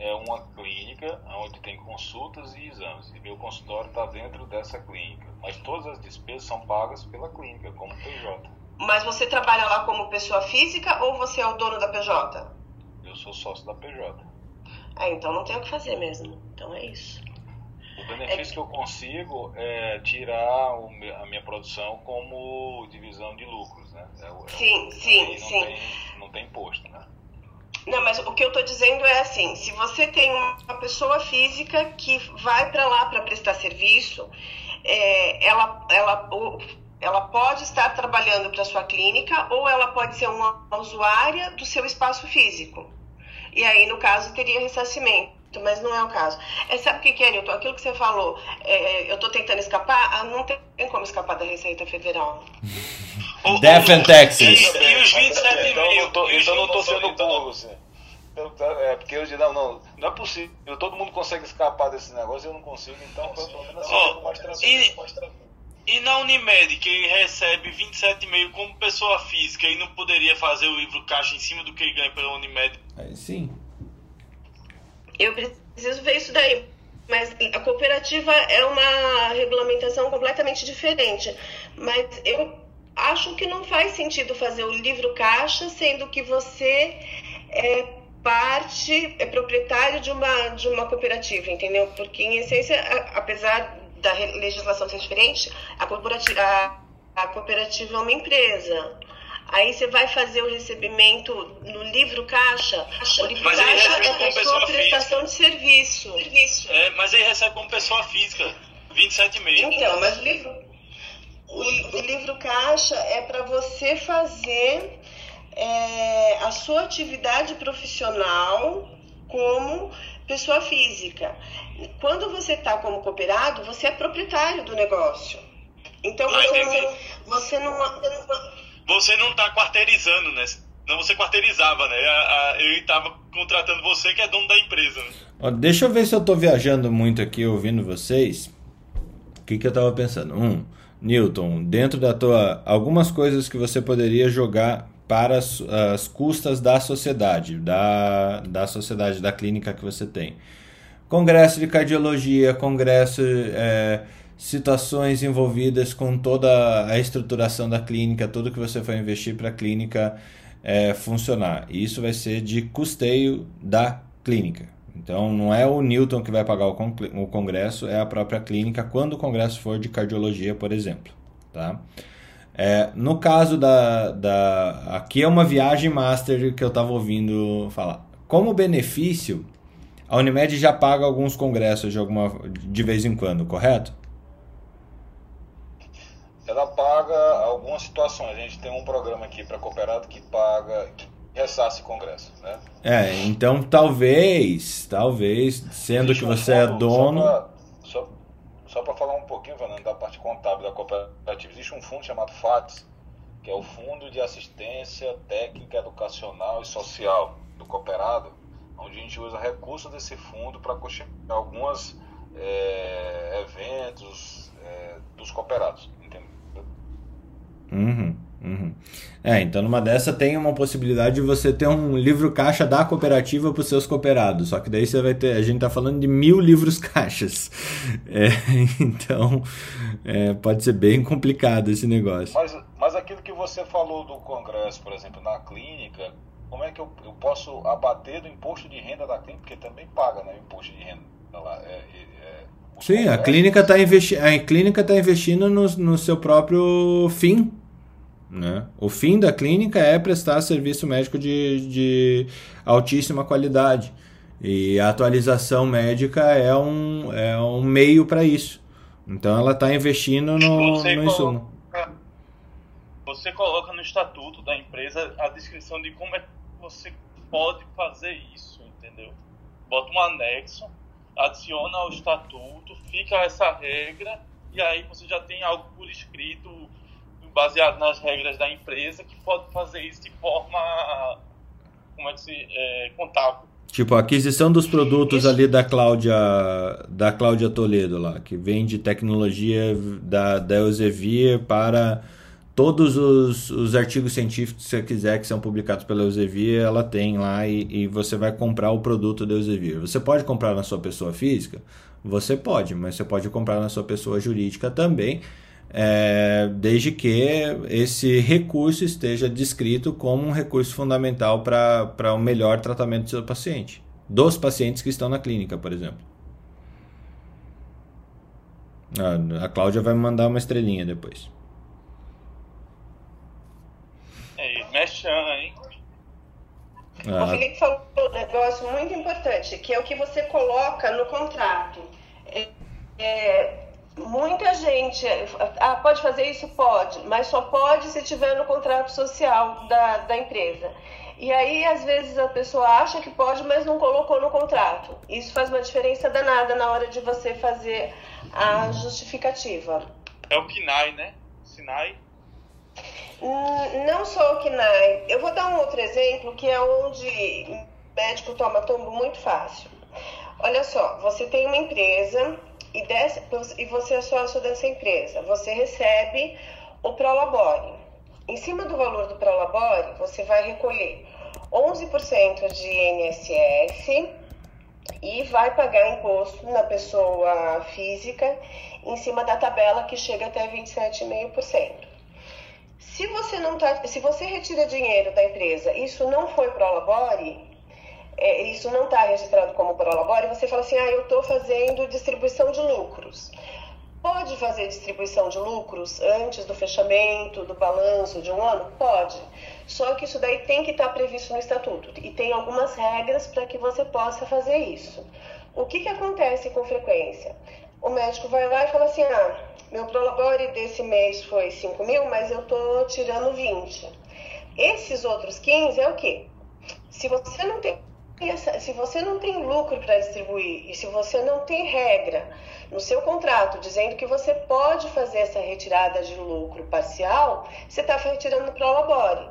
É uma clínica onde tem consultas e exames. E meu consultório está dentro dessa clínica. Mas todas as despesas são pagas pela clínica, como PJ. Mas você trabalha lá como pessoa física ou você é o dono da PJ? Eu sou sócio da PJ. Ah, então não tem o que fazer mesmo. Então é isso. O benefício que eu consigo é tirar o a minha produção como divisão de lucros, né? É é Sim, sim, não sim. Tem, não tem imposto, né? Não, mas o que eu tô dizendo é assim, se você tem uma pessoa física que vai para lá para prestar serviço, é, ela, ela, ela pode estar trabalhando para sua clínica ou ela pode ser uma usuária do seu espaço físico. E aí, no caso, teria ressarcimento. Mas não é o caso. É, sabe o que, que é, Nilton? Aquilo que você falou, é, eu tô tentando escapar, ah, não tem como escapar da Receita Federal. Death and Taxes. E, e os 27 Então eu não tô, e os então eu não tô 27 sendo burro, assim. Então, tá, É, porque eu digo, não, não, não é possível. Todo mundo consegue escapar desse negócio, eu não consigo, então pelo menos assim, mais e- na Unimed, que ele recebe 27,5 como pessoa física e não poderia fazer o livro caixa em cima do que ele ganha pela Unimed? Aí sim. Eu preciso ver isso daí. Mas a cooperativa é uma regulamentação completamente diferente. Mas eu acho que não faz sentido fazer o livro caixa, sendo que você é parte, é proprietário de uma, de uma cooperativa, entendeu? Porque, em essência, apesar da legislação ser diferente, a cooperativa, a, a cooperativa é uma empresa. Aí você vai fazer o recebimento no livro caixa. O livro Mas caixa é como sua pessoa prestação de serviço. É, mas ele recebe como pessoa física 27,5. Então, mas o livro, o, o livro caixa é para você fazer é, a sua atividade profissional como pessoa física. Quando você está como cooperado, você é proprietário do negócio. Então Ah, você, não, você não, você não- Você não tá quarteirizando, né? Não, você quarteirizava, né? A- a- ele tava contratando você que é dono da empresa. Né? Ó, deixa eu ver se eu tô viajando muito aqui ouvindo vocês. O que, que eu tava pensando? Um, Newton, dentro da tua. Algumas coisas que você poderia jogar para as, as custas da sociedade, da, da sociedade, da clínica que você tem. Congresso de cardiologia, congresso. É, situações envolvidas com toda a estruturação da clínica, tudo que você for investir para a clínica é, funcionar. E isso vai ser de custeio da clínica. Então não é o Newton que vai pagar o congresso, é a própria clínica quando o congresso for de cardiologia, por exemplo. Tá? É, no caso da, da. Aqui é uma viagem master que eu estava ouvindo falar. Como benefício, a Unimed já paga alguns congressos de, alguma, de vez em quando, correto? Ela paga algumas situações. A gente tem um programa aqui para cooperado que paga, que ressasse congresso, né? É, então talvez, talvez, sendo Existe que você é fundo, é dono... Só para falar um pouquinho, Fernando, da parte contábil da cooperativa, existe um fundo chamado FATS, que é o Fundo de Assistência Técnica, Educacional e Social do Cooperado, onde a gente usa recursos desse fundo para construir alguns é, eventos é, dos cooperados. Uhum, uhum. É, então numa dessa tem uma possibilidade de você ter um livro caixa da cooperativa para os seus cooperados. Só que daí você vai ter. A gente está falando de mil livros [LAUGHS] caixas. É, então é, pode ser bem complicado esse negócio. Mas, mas aquilo que você falou do congresso, por exemplo, na clínica, como é que eu, eu posso abater do imposto de renda da clínica? Porque também paga né, o imposto de renda lá. É, é, Sim, a clínica está investi a clínica tá investindo no, no seu próprio fim. Né? O fim da clínica é prestar serviço médico de, de altíssima qualidade. E a atualização médica é um, é um meio para isso. Então ela está investindo no, você no insumo. você coloca no estatuto da empresa a descrição de como é que você pode fazer isso, entendeu? Bota um anexo adiciona ao estatuto, fica essa regra, e aí você já tem algo por escrito, baseado nas regras da empresa, que pode fazer isso de forma como é que se, é, contábil. Tipo, a aquisição dos produtos ali da Cláudia, da Cláudia Toledo lá, que vende tecnologia da, da Elsevier para todos os, os artigos científicos que você quiser que são publicados pela Elsevier, ela tem lá e, e você vai comprar o produto da Elsevier. Você pode comprar na sua pessoa física? Você pode, mas você pode comprar na sua pessoa jurídica também, é, desde que esse recurso esteja descrito como um recurso fundamental para o um melhor tratamento do seu paciente, dos pacientes que estão na clínica, por exemplo. A, a Cláudia vai me mandar uma estrelinha depois. Mechan, hein? Ah. O Felipe falou um negócio muito importante, que é o que você coloca no contrato. É, é, muita gente. Ah, pode fazer isso? Pode, mas só pode se tiver no contrato social da, da empresa. E aí, às vezes, a pessoa acha que pode, mas não colocou no contrato. Isso faz uma diferença danada na hora de você fazer a justificativa. É o KINAI, né? SINAI não só o KNAI. Eu vou dar um outro exemplo que é onde médico toma tombo muito fácil. Olha só, você tem uma empresa e, e você é sócio dessa empresa. Você recebe o Prolabore. Em cima do valor do Prolabore, você vai recolher 11% de INSS e vai pagar imposto na pessoa física em cima da tabela que chega até 27,5%. Se você não tá, se você retira dinheiro da empresa, isso não foi prolabore, é, isso não está registrado como prolabore, você fala assim, ah, eu estou fazendo distribuição de lucros. Pode fazer distribuição de lucros antes do fechamento, do balanço de um ano? Pode. Só que isso daí tem que estar tá previsto no estatuto e tem algumas regras para que você possa fazer isso. O que, que acontece com frequência? O médico vai lá e fala assim: ah, meu prolabore desse mês foi 5 mil, mas eu tô tirando 20. Esses outros 15 é o quê? Se você não tem se você não tem lucro para distribuir e se você não tem regra no seu contrato dizendo que você pode fazer essa retirada de lucro parcial, você está retirando para o labore.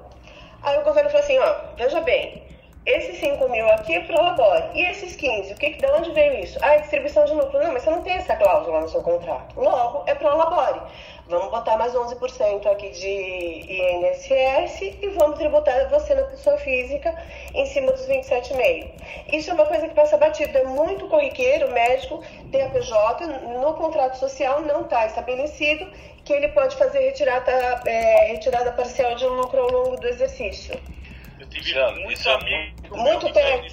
Aí o governo falou assim, ó, veja bem, esses 5 mil aqui é Prolabore. E esses 15, o que, de onde veio isso? Ah, é distribuição de lucro. Não, mas você não tem essa cláusula no seu contrato. Logo, é Prolabore. Vamos botar mais 11% aqui de INSS e vamos tributar você na pessoa física em cima dos 27,5%. Isso é uma coisa que passa batido, é muito corriqueiro, o médico tem a PJ, no contrato social não está estabelecido que ele pode fazer retirada, é, retirada parcial de lucro ao longo do exercício. Tive muito, isso é muito, muito tempo.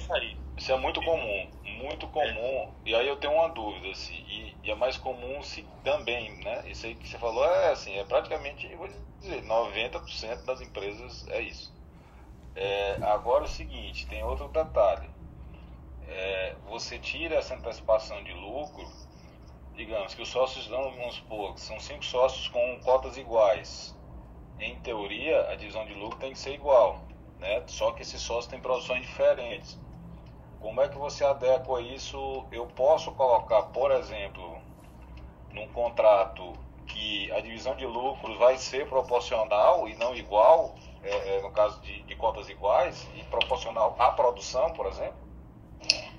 Isso é muito comum, muito comum. E aí eu tenho uma dúvida, assim, e, e, é mais comum se também, né? Isso aí que você falou é assim, é praticamente, vou dizer, 90% das empresas é isso. É, agora o seguinte, tem outro detalhe. É, você tira essa antecipação de lucro, digamos que os sócios dão, vamos supor, são cinco sócios com cotas iguais. Em teoria, a divisão de lucro tem que ser igual né? Só que esses sócios têm produções diferentes. Como é que você adequa isso? Eu posso colocar, por exemplo, num contrato que a divisão de lucros vai ser proporcional e não igual, é, é, no caso de, de cotas iguais, e proporcional à produção, por exemplo?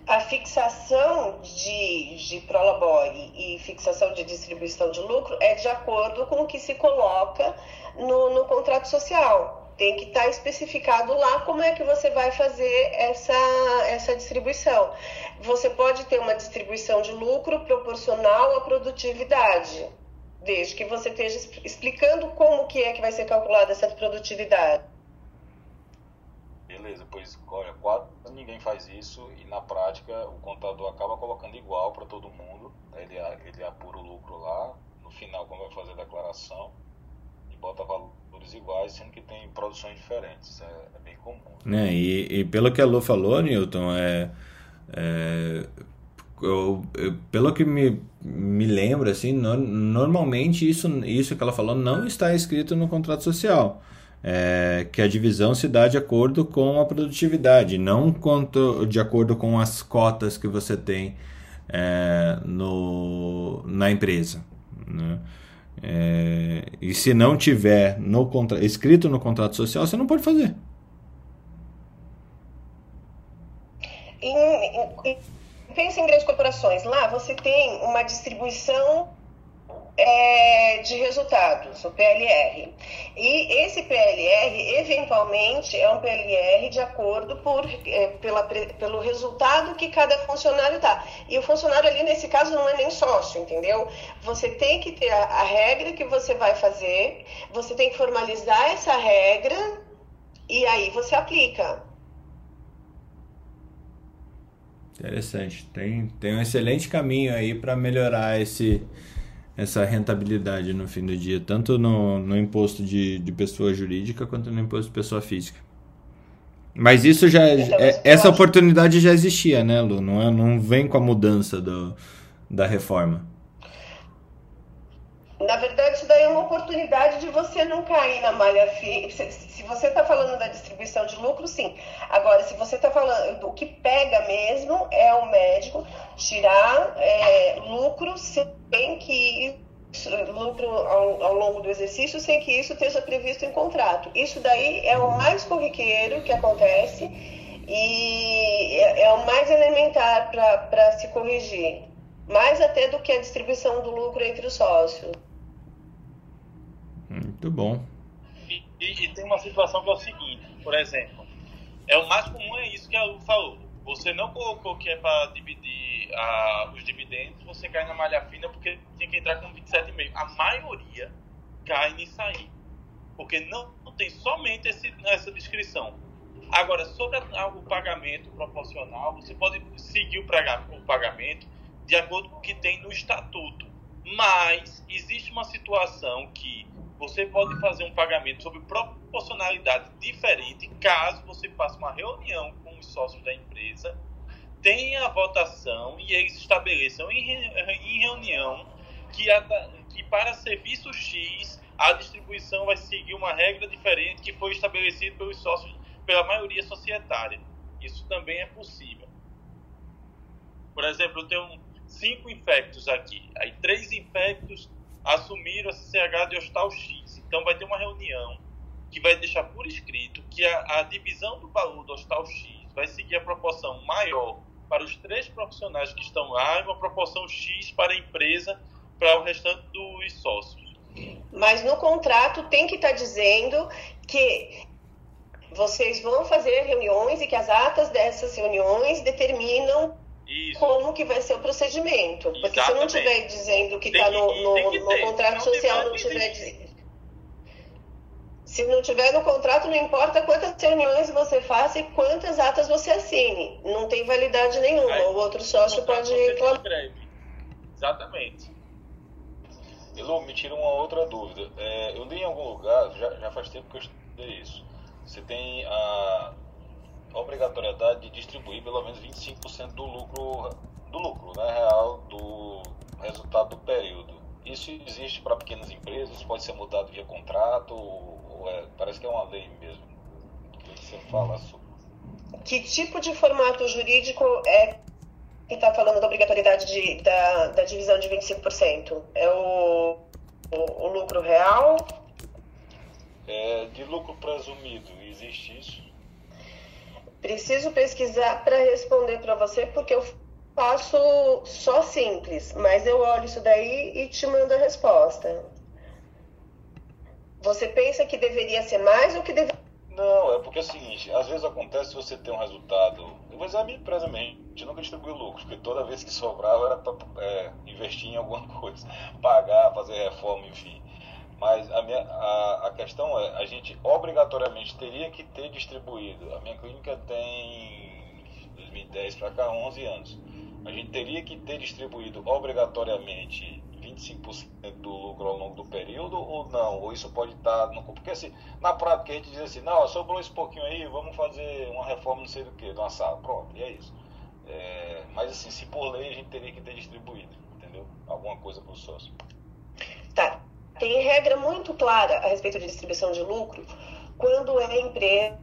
A fixação de, de prolabore e fixação de distribuição de lucro é de acordo com o que se coloca no, no contrato social tem que estar tá especificado lá como é que você vai fazer essa, essa distribuição. Você pode ter uma distribuição de lucro proporcional à produtividade, desde que você esteja explicando como que é que vai ser calculada essa produtividade. Beleza, pois olha, quase ninguém faz isso e na prática o contador acaba colocando igual para todo mundo. Ele, ele apura o lucro lá, no final, quando vai fazer a declaração, bota valor valores iguais, sendo que tem produções diferentes. É, é bem comum. É, e, e, pelo que a Lu falou, Newton, é, é eu, eu, pelo que me, me lembro, assim, no, normalmente isso, isso que ela falou não está escrito no contrato social. É, que a divisão se dá de acordo com a produtividade, não quanto, de acordo com as cotas que você tem é, no, na empresa. Né? É, e se não tiver no contra, escrito no contrato social, você não pode fazer. Em, em, pensa em grandes corporações. Lá você tem uma distribuição é, de resultados, o PLR. E esse PLR, eventualmente, é um PLR de acordo por, é, pela, pelo resultado que cada funcionário dá. E o funcionário ali, nesse caso, não é nem sócio, entendeu? Você tem que ter a, a regra que você vai fazer, você tem que formalizar essa regra e aí você aplica. Interessante. Tem, tem um excelente caminho aí para melhorar esse essa rentabilidade no fim do dia, tanto no, no imposto de, de pessoa jurídica quanto no imposto de pessoa física. Mas isso já é, essa oportunidade já existia, né, Lu? Não, é, não vem com a mudança do, da reforma. Na verdade, isso daí é uma oportunidade de você não cair na malha fina. Se você está falando da distribuição de lucro, sim. Agora, se você está falando o que pega mesmo é o médico tirar é, lucro sem que lucro ao, ao, longo do exercício sem que isso esteja previsto em contrato. Isso daí é o mais corriqueiro que acontece e é, é o mais elementar para se corrigir. Mais até do que a distribuição do lucro entre os sócios. Muito bom. E, e, e, tem uma situação que é o seguinte, por exemplo, é o mais comum é isso que a Lu falou. Você não colocou que é para dividir uh, os dividendos, você cai na malha fina porque tinha que entrar com 27,5. A maioria cai nisso aí. Porque não, não tem somente esse, essa descrição. Agora, sobre a, o pagamento proporcional, você pode seguir o, o pagamento de acordo com o que tem no estatuto. Mas existe uma situação que você pode fazer um pagamento sobre proporcionalidade diferente caso você faça uma reunião com os sócios da empresa, tenha a votação e eles estabeleçam em reunião que, a, que para serviço X a distribuição vai seguir uma regra diferente que foi estabelecida pelos sócios, pela maioria societária. Isso também é possível. Por exemplo, eu tenho cinco infectos aqui. Aí três infectos assumiram a CCH de Hostal X. Então vai ter uma reunião que vai deixar por escrito que a, a divisão do valor do Hostal X vai seguir a proporção maior para os três profissionais que estão lá e uma proporção X para a empresa, para o restante dos sócios. Mas no contrato tem que estar tá dizendo que vocês vão fazer reuniões e que as atas dessas reuniões determinam isso. como que vai ser o procedimento. Porque Exatamente. se não estiver dizendo que está no, no, no contrato social, não tiver se não tiver no contrato, não importa quantas reuniões você faça e quantas atas você assine. Não tem validade nenhuma. Aí, o outro sócio pode reclamar. Exatamente. Elu, me tira uma outra dúvida. É, eu li em algum lugar, já, já faz tempo que eu estudei isso. Você tem a obrigatoriedade de distribuir pelo menos 25% do lucro, do lucro né, real do resultado do período. Isso existe para pequenas empresas? Pode ser mudado via contrato? Ou é, parece que é uma lei mesmo. O que você fala sobre? Que tipo de formato jurídico é que está falando da obrigatoriedade de, da, da divisão de 25%? É o, o, o lucro real? É, de lucro presumido, existe isso? Preciso pesquisar para responder para você, porque eu faço só simples, mas eu olho isso daí e te mando a resposta. Você pensa que deveria ser mais ou que deveria não, é porque é o seguinte, às vezes acontece você ter um resultado. Eu vou dizer a minha empresa mesmo, a gente nunca distribuiu lucros, porque toda vez que [LAUGHS] sobrava era para é, investir em alguma coisa, pagar, fazer reforma, enfim. Mas a, minha, a, a questão é, a gente obrigatoriamente teria que ter distribuído. A minha clínica tem 2010 para cá 11 anos. A gente teria que ter distribuído obrigatoriamente 25% do lucro ao longo do período ou não? Ou isso pode estar no. Porque assim, na prática a gente diz assim, não, sobrou esse pouquinho aí, vamos fazer uma reforma não sei do que, de uma sala. Pronto, e é isso. É, mas assim, se por lei a gente teria que ter distribuído, entendeu? Alguma coisa para o sócio. Tá. Tem regra muito clara a respeito de distribuição de lucro quando é empresa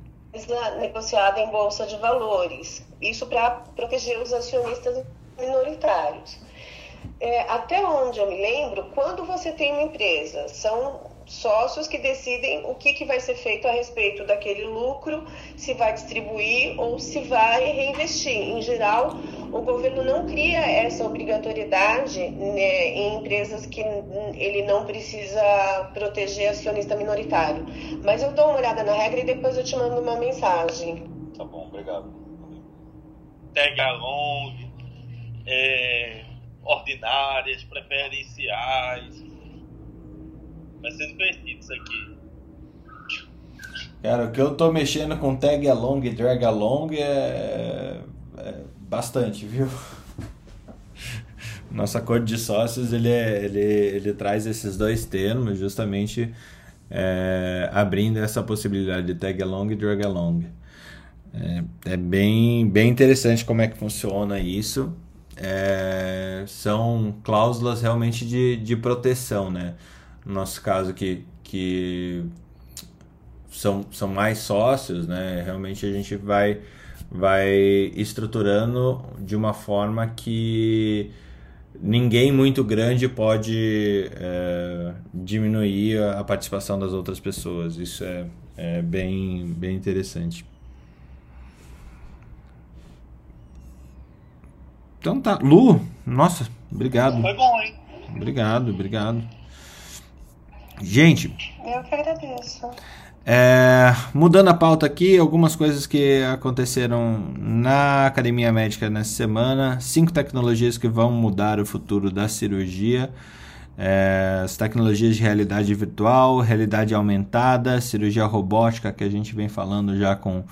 negociada em bolsa de valores. Isso para proteger os acionistas minoritários é, até onde eu me lembro, quando você tem uma empresa, são sócios que decidem o que, que vai ser feito a respeito daquele lucro, se vai distribuir ou se vai reinvestir. Em geral, o governo não cria essa obrigatoriedade né, em empresas que ele não precisa proteger acionista minoritário. Mas eu dou uma olhada na regra e depois eu te mando uma mensagem. Tá bom, obrigado. Tag along, é, ordinárias, preferenciais. Vai ser divertido isso aqui. Cara, o que eu tô mexendo com tag along e drag along é, é bastante, viu? [LAUGHS] Nosso acordo de sócios ele, é, ele, ele traz esses dois termos justamente é, abrindo essa possibilidade de tag along e drag along. É, é bem, bem interessante como é que funciona isso é, são cláusulas realmente de, de proteção, né? No nosso caso que, que são, são mais sócios, né? Realmente a gente vai, vai estruturando de uma forma que ninguém muito grande pode é, diminuir a participação das outras pessoas. Isso é, é bem, bem interessante. Então tá. Lu, nossa, obrigado. Foi bom, hein? Obrigado, obrigado. Gente. Eu que agradeço. É, mudando a pauta aqui, algumas coisas que aconteceram na Academia Médica nessa semana. Cinco tecnologias que vão mudar o futuro da cirurgia. É, as tecnologias de realidade virtual, realidade aumentada, cirurgia robótica, que a gente vem falando já com,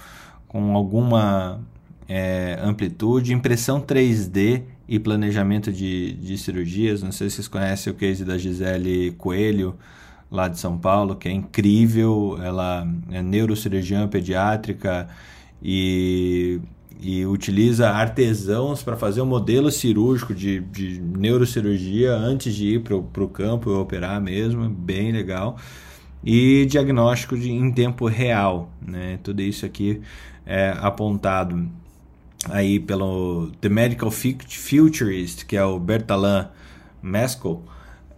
com alguma é, amplitude, impressão 3D e planejamento de, de cirurgias. Não sei se vocês conhecem o case da Gisele Coelho, lá de São Paulo, que é incrível. Ela é neurocirurgiã pediátrica e, e utiliza artesãos para fazer um modelo cirúrgico de, de neurocirurgia antes de ir para o campo e operar mesmo. Bem legal. E diagnóstico de, em tempo real. Né? Tudo isso aqui é apontado aí pelo The Medical Futurist, que é o Bertalan Meskel,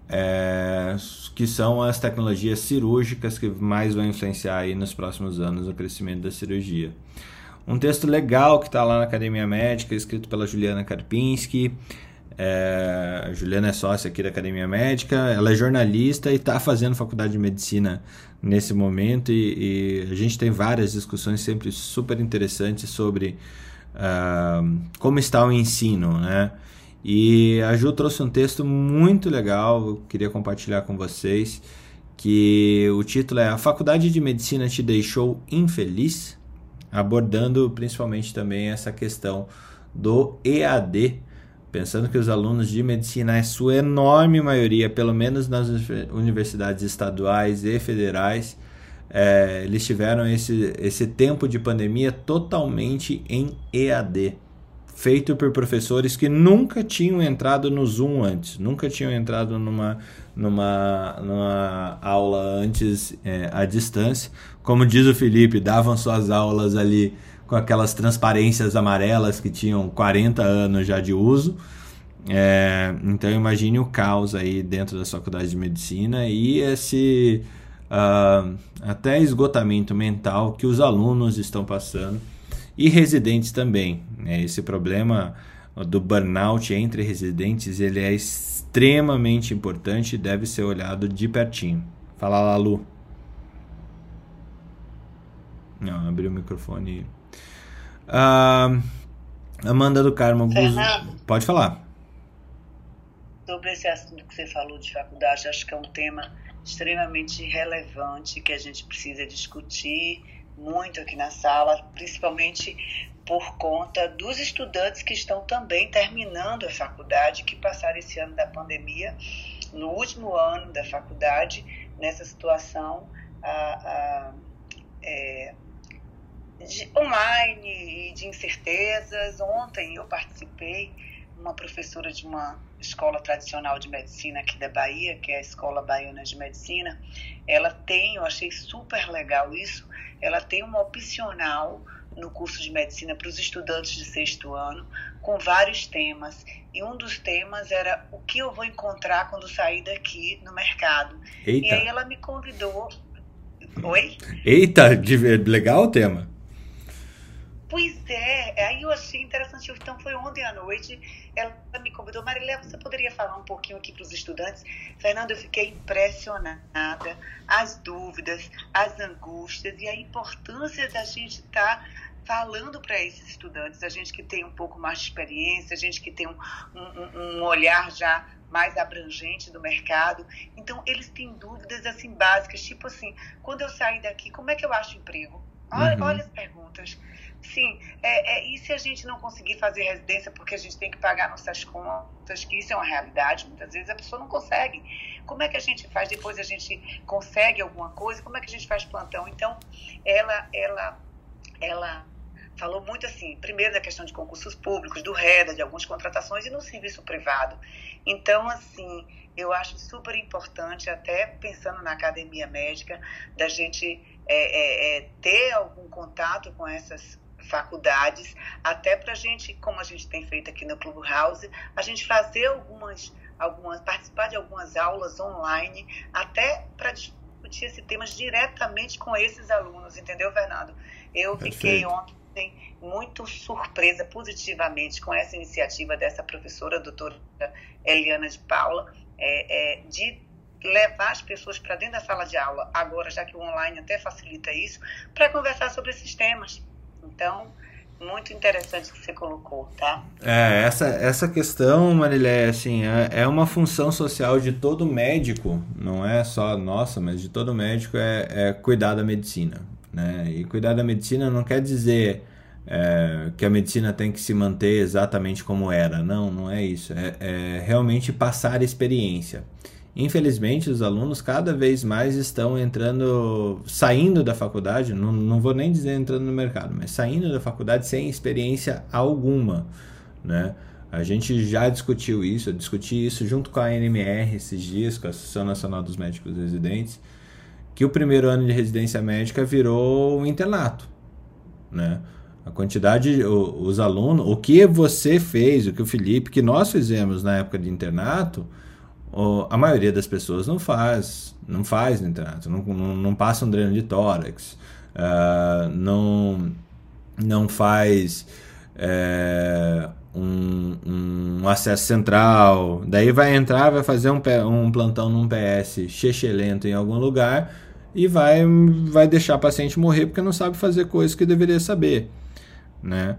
é, que são as tecnologias cirúrgicas que mais vão influenciar aí nos próximos anos o crescimento da cirurgia. Um texto legal que está lá na Academia Médica, escrito pela Juliana Karpinski. É, a Juliana é sócia aqui da Academia Médica, ela é jornalista e está fazendo faculdade de medicina nesse momento. E, e, a gente tem várias discussões sempre super interessantes sobre uh, como está o ensino, né? E a Ju trouxe um texto muito legal, eu queria compartilhar com vocês, que o título é A Faculdade de Medicina te deixou infeliz? Abordando principalmente também essa questão do EAD, pensando que os alunos de medicina, em sua enorme maioria, pelo menos nas universidades estaduais e federais, é, eles tiveram esse, esse tempo de pandemia totalmente em EAD, feito por professores que nunca tinham entrado no Zoom antes, nunca tinham entrado numa, numa, numa aula antes é, à distância. Como diz o Felipe, davam suas aulas ali com aquelas transparências amarelas que tinham 40 anos já de uso. É, então imagine o caos aí dentro da faculdade de medicina e esse uh, até esgotamento mental que os alunos estão passando e residentes também. Né? Esse problema do burnout entre residentes ele é extremamente importante e deve ser olhado de pertinho. Fala lá, Lu. Não, abriu o microfone. Uh, Amanda do Carmo. Pode falar. Sobre esse assunto que você falou de faculdade, acho que é um tema extremamente relevante que a gente precisa discutir muito aqui na sala, principalmente por conta dos estudantes que estão também terminando a faculdade, que passaram esse ano da pandemia, no último ano da faculdade, nessa situação. A, a, é, de online e de incertezas. Ontem eu participei, uma professora de uma escola tradicional de medicina aqui da Bahia, que é a Escola Baiana de Medicina, ela tem, eu achei super legal isso, ela tem uma opcional no curso de medicina para os estudantes de sexto ano, com vários temas. E um dos temas era o que eu vou encontrar quando sair daqui no mercado. Eita. E aí ela me convidou. Oi? Eita, legal o tema. Pois é, aí eu achei interessante. Então foi ontem à noite, ela me convidou, Marilé, você poderia falar um pouquinho aqui para os estudantes? Fernando, eu fiquei impressionada, as dúvidas, as angústias e a importância da gente estar tá falando para esses estudantes, a gente que tem um pouco mais de experiência, a gente que tem um, um, um olhar já mais abrangente do mercado. Então, eles têm dúvidas assim básicas, tipo assim, quando eu sair daqui, como é que eu acho emprego? Olha, uhum. olha as perguntas. Sim, é, é, e se a gente não conseguir fazer residência porque a gente tem que pagar nossas contas, que isso é uma realidade, muitas vezes a pessoa não consegue. Como é que a gente faz? Depois a gente consegue alguma coisa? Como é que a gente faz plantão? Então, ela, ela, ela falou muito assim, primeiro da questão de concursos públicos, do REDA, de algumas contratações e no serviço privado. Então, assim, eu acho super importante, até pensando na academia médica, da gente é, é, é ter algum contato com essas faculdades, até para a gente, como a gente tem feito aqui no Clubhouse, a gente fazer algumas, algumas, participar de algumas aulas online, até para discutir esse tema diretamente com esses alunos, entendeu, Fernando? Eu Perfeito. fiquei ontem muito surpresa positivamente com essa iniciativa dessa professora, doutora Eliana de Paula, é, é, de levar as pessoas para dentro da sala de aula, agora já que o online até facilita isso, para conversar sobre esses temas. Então, muito interessante que você colocou, tá? É, essa, essa questão, Marilé, assim, é, é uma função social de todo médico, não é só nossa, mas de todo médico, é, é cuidar da medicina. Né? E cuidar da medicina não quer dizer é, que a medicina tem que se manter exatamente como era. Não, não é isso. É, é realmente passar experiência. Infelizmente, os alunos cada vez mais estão entrando, saindo da faculdade, não, não vou nem dizer entrando no mercado, mas saindo da faculdade sem experiência alguma, né? A gente já discutiu isso, eu discuti isso junto com a NMR esses dias, com a Associação Nacional dos Médicos Residentes, que o primeiro ano de residência médica virou um internato, né? A quantidade, os alunos, o que você fez, o que o Felipe, que nós fizemos na época de internato, a maioria das pessoas não faz, não faz no internato, não, não, não passa um dreno de tórax, uh, não, não faz é, um, um, acesso central, daí vai entrar, vai fazer um, um plantão num PS chechelento em algum lugar e vai, vai deixar o paciente morrer porque não sabe fazer coisas que deveria saber, né?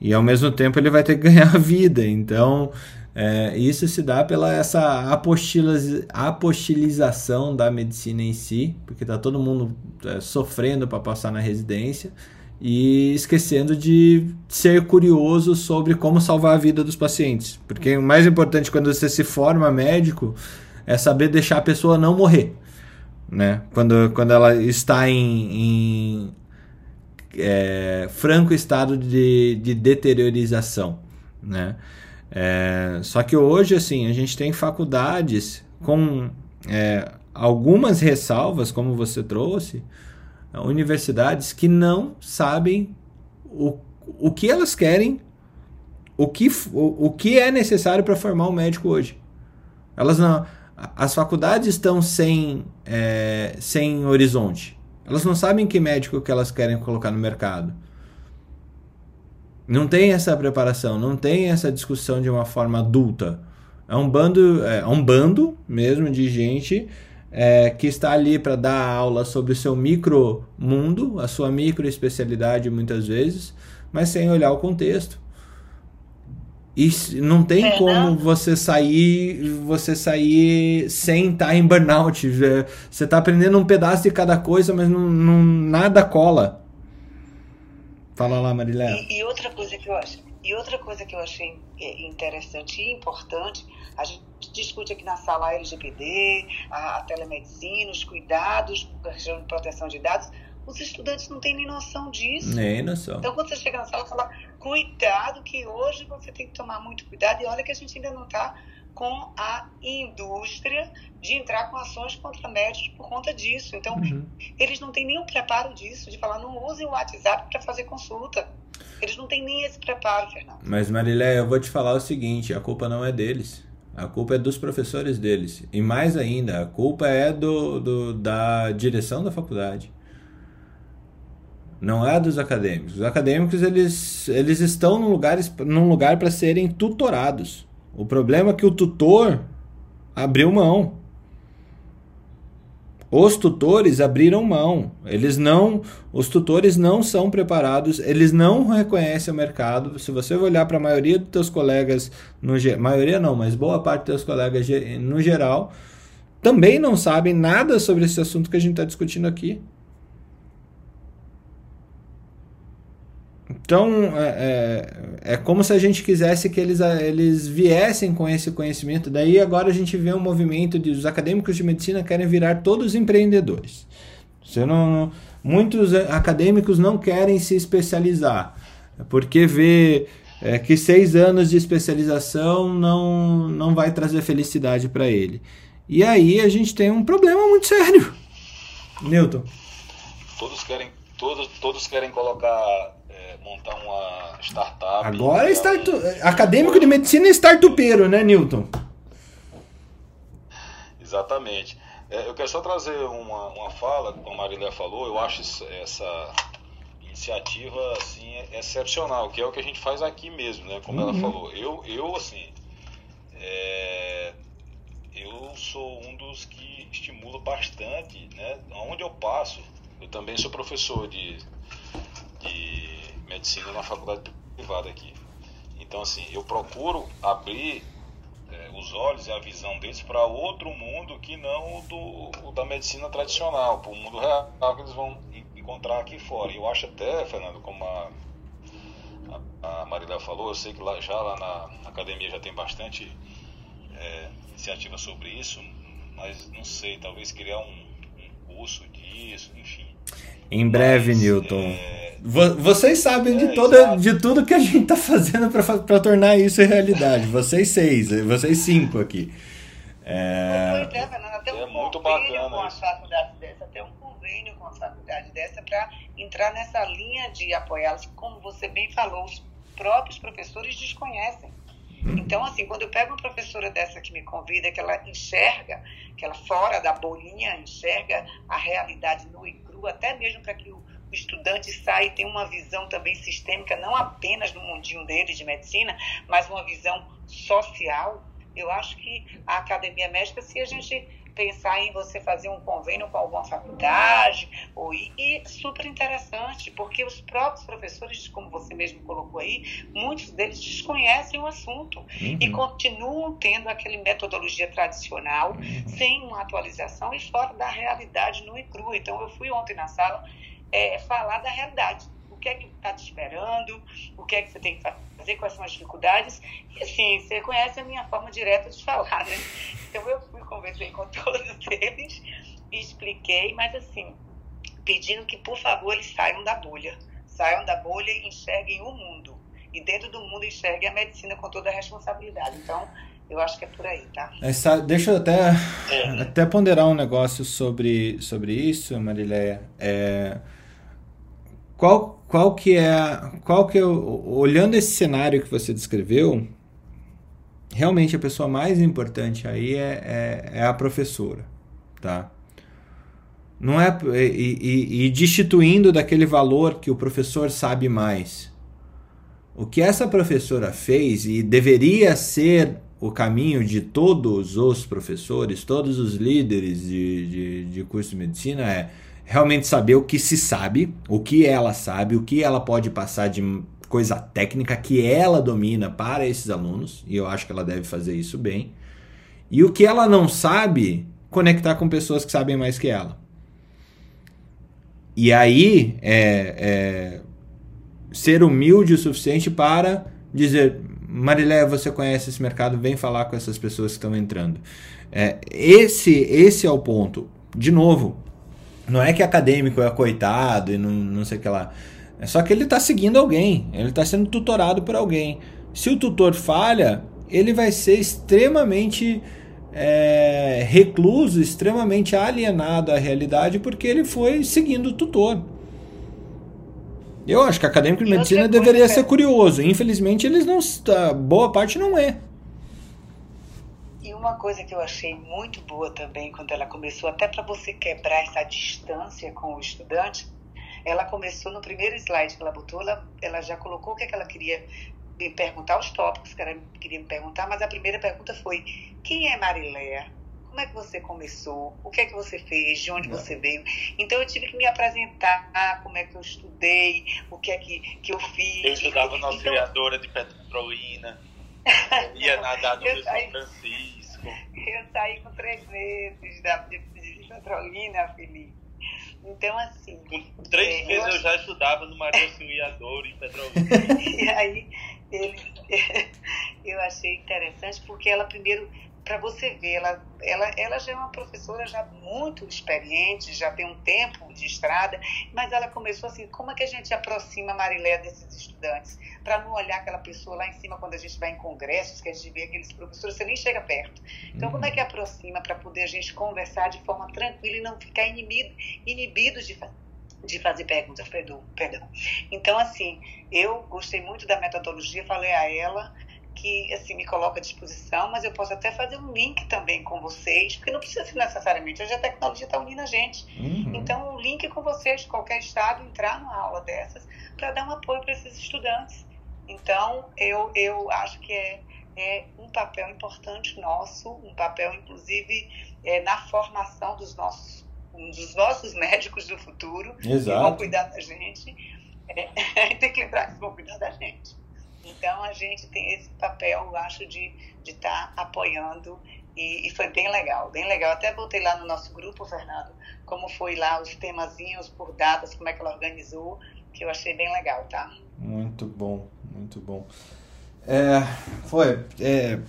E ao mesmo tempo ele vai ter que [LAUGHS] ganhar vida, então é, isso se dá pela essa apostilização da medicina em si, porque está todo mundo é, sofrendo para passar na residência e esquecendo de ser curioso sobre como salvar a vida dos pacientes. Porque o mais importante quando você se forma médico é saber deixar a pessoa não morrer. Né? Quando, quando ela está em, em é, franco estado de, de deteriorização. Né? É, só que hoje assim a gente tem faculdades com é, algumas ressalvas, como você trouxe, universidades que não sabem o, o que elas querem, o que, o, o que é necessário para formar um médico hoje. Elas não, as faculdades estão sem, é, sem horizonte. Elas não sabem que médico que elas querem colocar no mercado. Não tem essa preparação, não tem essa discussão de uma forma adulta. É um bando, é um bando mesmo de gente é, que está ali para dar aula sobre o seu micro mundo, a sua micro especialidade muitas vezes, mas sem olhar o contexto. E não tem é, como não. você sair, você sair sem estar em burnout. É, você está aprendendo um pedaço de cada coisa, mas não, não nada cola. Fala lá, Marilé. E, e outra coisa que eu acho, e outra coisa que eu achei é, interessante e importante, a gente discute aqui na sala a LGPD, a, a telemedicina, os cuidados, a questão de proteção de dados. Os estudantes não têm nem noção disso. Nem noção. Então, quando você chega na sala, fala, cuidado, que hoje você tem que tomar muito cuidado. E olha que a gente ainda não está com a indústria de entrar com ações contra médicos por conta disso. Então, uhum. eles não têm nenhum preparo disso, de falar, não usem o WhatsApp para fazer consulta. Eles não têm nem esse preparo, Fernando. Mas, Marilé, eu vou te falar o seguinte: a culpa não é deles. A culpa é dos professores deles. E mais ainda, a culpa é do, do, da direção da faculdade. Não é dos acadêmicos. Os acadêmicos eles, eles estão num lugar, num lugar para serem tutorados. O problema é que o tutor abriu mão. Os tutores abriram mão. Eles não, os tutores não são preparados, eles não reconhecem o mercado. Se você olhar para a maioria dos teus colegas, no, maioria não, mas boa parte dos teus colegas no geral, também não sabem nada sobre esse assunto que a gente está discutindo aqui. Então, é, é, é, como se a gente quisesse que eles, eles viessem com esse conhecimento. Daí agora a gente vê um movimento de os acadêmicos de medicina querem virar todos empreendedores. Você não, muitos acadêmicos não querem se especializar, porque vê é, que seis anos de especialização não, não vai trazer felicidade para ele. E aí a gente tem um problema muito sério. Newton. Todos querem, todos, todos querem colocar montar uma startup. Agora é start... acadêmico de medicina é startupeiro, né, Newton? Exatamente. É, eu quero só trazer uma, uma fala, como a Marília falou, eu acho essa iniciativa assim, excepcional, que é o que a gente faz aqui mesmo, né? Como uhum. ela falou. Eu, eu assim, é, eu sou um dos que estimulo bastante, né? Onde eu passo, eu também sou professor de, de medicina na faculdade privada aqui. Então, assim, eu procuro abrir é, os olhos e a visão deles para outro mundo que não o, do, o da medicina tradicional, para o mundo real que eles vão encontrar aqui fora. E eu acho até, Fernando, como a, a, a Marília falou, eu sei que lá, já lá na academia já tem bastante é, iniciativa sobre isso, mas não sei, talvez criar um, um curso disso, enfim. Em breve, mas, Newton. É, vocês sabem de, é, toda, de tudo que a gente está [LAUGHS] fazendo para tornar isso realidade. Vocês seis, vocês cinco aqui. É, é, até um é muito bacana com a faculdade dessa, até um convênio com a faculdade dessa para entrar nessa linha de apoiá-los. Como você bem falou, os próprios professores desconhecem. Então, assim, quando eu pego uma professora dessa que me convida, que ela enxerga, que ela fora da bolinha enxerga a realidade nua e crua, até mesmo para que o estudante sai e tem uma visão também sistêmica, não apenas no mundinho dele de medicina, mas uma visão social. Eu acho que a academia médica, se a gente pensar em você fazer um convênio com alguma faculdade, ou, e, super interessante, porque os próprios professores, como você mesmo colocou aí, muitos deles desconhecem o assunto uhum. e continuam tendo aquela metodologia tradicional, uhum. sem uma atualização e fora da realidade no e cru. Então, eu fui ontem na sala é, falar da realidade. O que é que está te esperando, o que é que você tem que fazer, quais são as dificuldades. E assim, você conhece a minha forma direta de falar, né? Então eu fui, conversei com [LAUGHS] todos eles, expliquei, mas assim, pedindo que, por favor, eles saiam da bolha. Saiam da bolha e enxerguem o mundo. E dentro do mundo enxerguem a medicina com toda a responsabilidade. Então, eu acho que é por aí, tá? Essa, deixa eu até, é. até ponderar um negócio sobre, sobre isso, Marileia. É, qual, qual que é, qual que é, olhando esse cenário que você descreveu, realmente a pessoa mais importante aí é, é, é a professora, tá? Não é e, e, e destituindo daquele valor que o professor sabe mais. O que essa professora fez e deveria ser o caminho de todos os professores, todos os líderes de, de, de curso de medicina é realmente saber o que se sabe, o que ela sabe, o que ela pode passar de coisa técnica que ela domina para esses alunos, e eu acho que ela deve fazer isso bem. E o que ela não sabe, conectar com pessoas que sabem mais que ela. E aí é, é ser humilde o suficiente para dizer: Marilé, você conhece esse mercado, vem falar com essas pessoas que estão entrando. É, esse, esse é o ponto. De novo, não é que acadêmico é coitado e não, não sei o que lá. É só que ele está seguindo alguém, ele está sendo tutorado por alguém. Se o tutor falha, ele vai ser extremamente é, recluso, extremamente alienado à realidade, porque ele foi seguindo o tutor. Eu acho que acadêmico de medicina deveria ser curioso. Infelizmente, eles não. Boa parte não é uma coisa que eu achei muito boa também quando ela começou, até para você quebrar essa distância com o estudante, ela começou no primeiro slide que ela botou, ela, ela já colocou o que, é que ela queria me perguntar, os tópicos que ela queria me perguntar, mas a primeira pergunta foi: quem é Mariléia? Como é que você começou? O que é que você fez? De onde você veio? Então eu tive que me apresentar, como é que eu estudei, o que é que, que eu fiz. Eu estudava na então auxiliadora de Petrolina, ia nadar no [LAUGHS] Rio São Francisco. Eu saí com três meses da, de, de Petrolina, Felipe. Então, assim. Com três é, meses eu, eu, já estudava no Maria [LAUGHS] Auxiliador em Petrolina. e aí, ele, [LAUGHS] eu achei interessante porque ela primeiro para você ver, ela, ela, ela já é uma professora já muito experiente, já tem um tempo de estrada, mas ela começou assim, como é que a gente aproxima a Marilé desses estudantes? Para não olhar aquela pessoa lá em cima quando a gente vai em congressos, que a gente vê aqueles professores, você nem chega perto. Então, como é que aproxima para poder a gente conversar de forma tranquila e não ficar inibido, inibidos de de fazer perguntas, perdão, perdão. Então, assim, eu gostei muito da metodologia, falei a ela, que assim me coloca à disposição, mas eu posso até fazer um link também com vocês, porque não precisa ser necessariamente. Hoje a tecnologia está unindo a gente. Uhum. Então, um link com vocês qualquer estado, entrar numa aula dessas, para dar um apoio para esses estudantes. Então, eu, eu acho que é, é um papel importante nosso, um papel, inclusive, é, na formação dos nossos, dos nossos médicos do futuro, Exato. [LAUGHS] que vão cuidar da gente. É, tem que lembrar que vão cuidar da gente. Então a gente tem esse papel, eu acho, de estar tá apoiando e, e, foi bem legal, bem legal. Até botei lá no nosso grupo, Fernando, como foi lá os temazinhos por datas, como é que ela organizou, que eu achei bem legal, tá? Muito bom, muito bom. É, foi, é,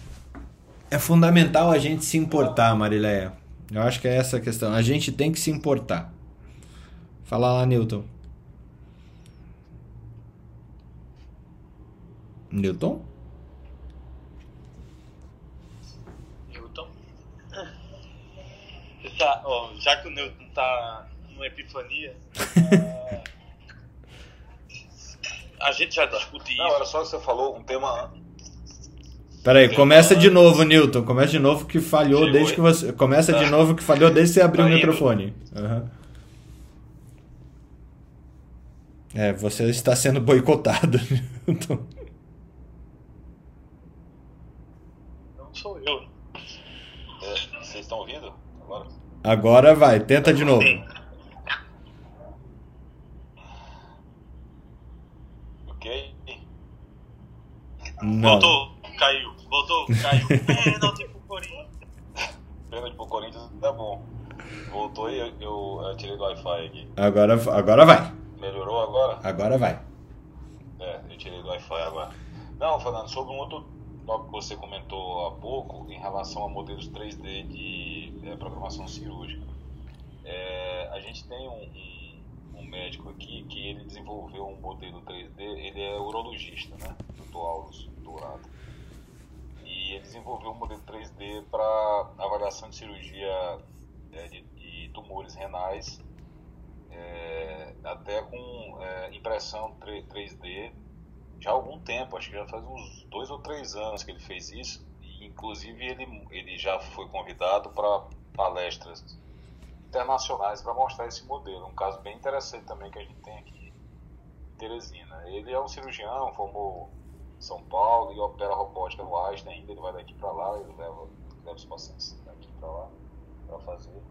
é fundamental a gente se importar, Marileia. Eu acho que é essa a questão. A gente tem que se importar. Fala lá, Newton. Newton? Newton? Tá, ó, já que o Newton tá numa epifania, uh, [LAUGHS] a gente já discutiu Não, era só que você falou um tema. Peraí, começa de novo, Newton. Começa de novo que falhou Chegou desde que você. Começa tá. de novo que falhou desde que você abriu tá o microfone. Uhum. É, você está sendo boicotado, [LAUGHS] Newton. Sou eu. É, vocês estão ouvindo agora? Agora vai, tenta de novo. Ok? Não. Voltou, caiu. Voltou, caiu. [LAUGHS] Pênalti pro Corinthians. Pênalti pro Corinthians tá bom. Voltou e eu, eu, eu tirei do Wi-Fi aqui. Agora, agora vai. Melhorou agora? Agora vai. É, eu tirei do Wi-Fi agora. Não, Fernando, sobre um outro tópico que você comentou há pouco, em relação a modelos 3D de é, programação cirúrgica. É, a gente tem um, um, um médico aqui que ele desenvolveu um modelo 3D, ele é urologista, né? Dr. Aulos Dourado. E ele desenvolveu um modelo 3D para avaliação de cirurgia é, de, de tumores renais até com impressão 3D já há algum tempo, acho que já faz uns dois ou três anos que ele fez isso, e inclusive ele, ele já foi convidado para palestras internacionais para mostrar esse modelo, um caso bem interessante também que a gente tem aqui em Teresina. Ele é um cirurgião, formou em São Paulo e opera robótica no Einstein ainda, ele vai daqui para lá, ele leva, leva os pacientes daqui para lá para fazer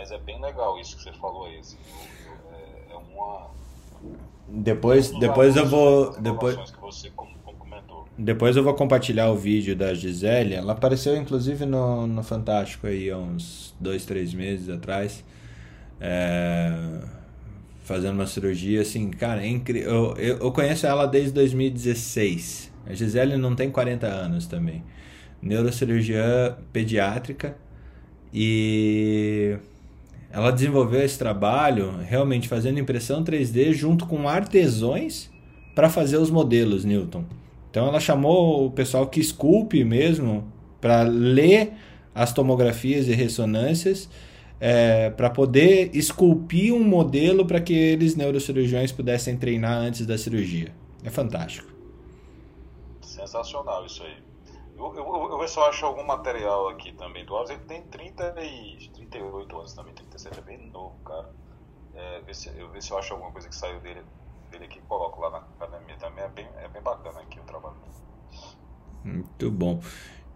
mas é bem legal isso que você falou aí. Assim, é, é uma. Depois, depois eu vou. Depois, depois eu vou compartilhar o vídeo da Gisele. Ela apareceu inclusive no, no Fantástico aí há uns dois, três meses atrás. É, fazendo uma cirurgia assim, cara, é incrível. Eu, eu, eu conheço ela desde 2016. A Gisele não tem 40 anos também. Neurocirurgiã pediátrica. E ela desenvolveu esse trabalho realmente fazendo impressão 3D junto com artesões para fazer os modelos, Newton. Então ela chamou o pessoal que esculpe mesmo para ler as tomografias e ressonâncias é, para poder esculpir um modelo para que eles neurocirurgiões pudessem treinar antes da cirurgia. É fantástico. Sensacional isso aí. Eu, eu, eu, se eu acho algum material aqui também do Alves. Ele tem 30 e 38 anos também, 37 é bem novo, cara. É, ver se, eu ver se eu acho alguma coisa que saiu dele, dele aqui e coloco lá na academia também. É bem, é bem bacana aqui o trabalho. Muito bom.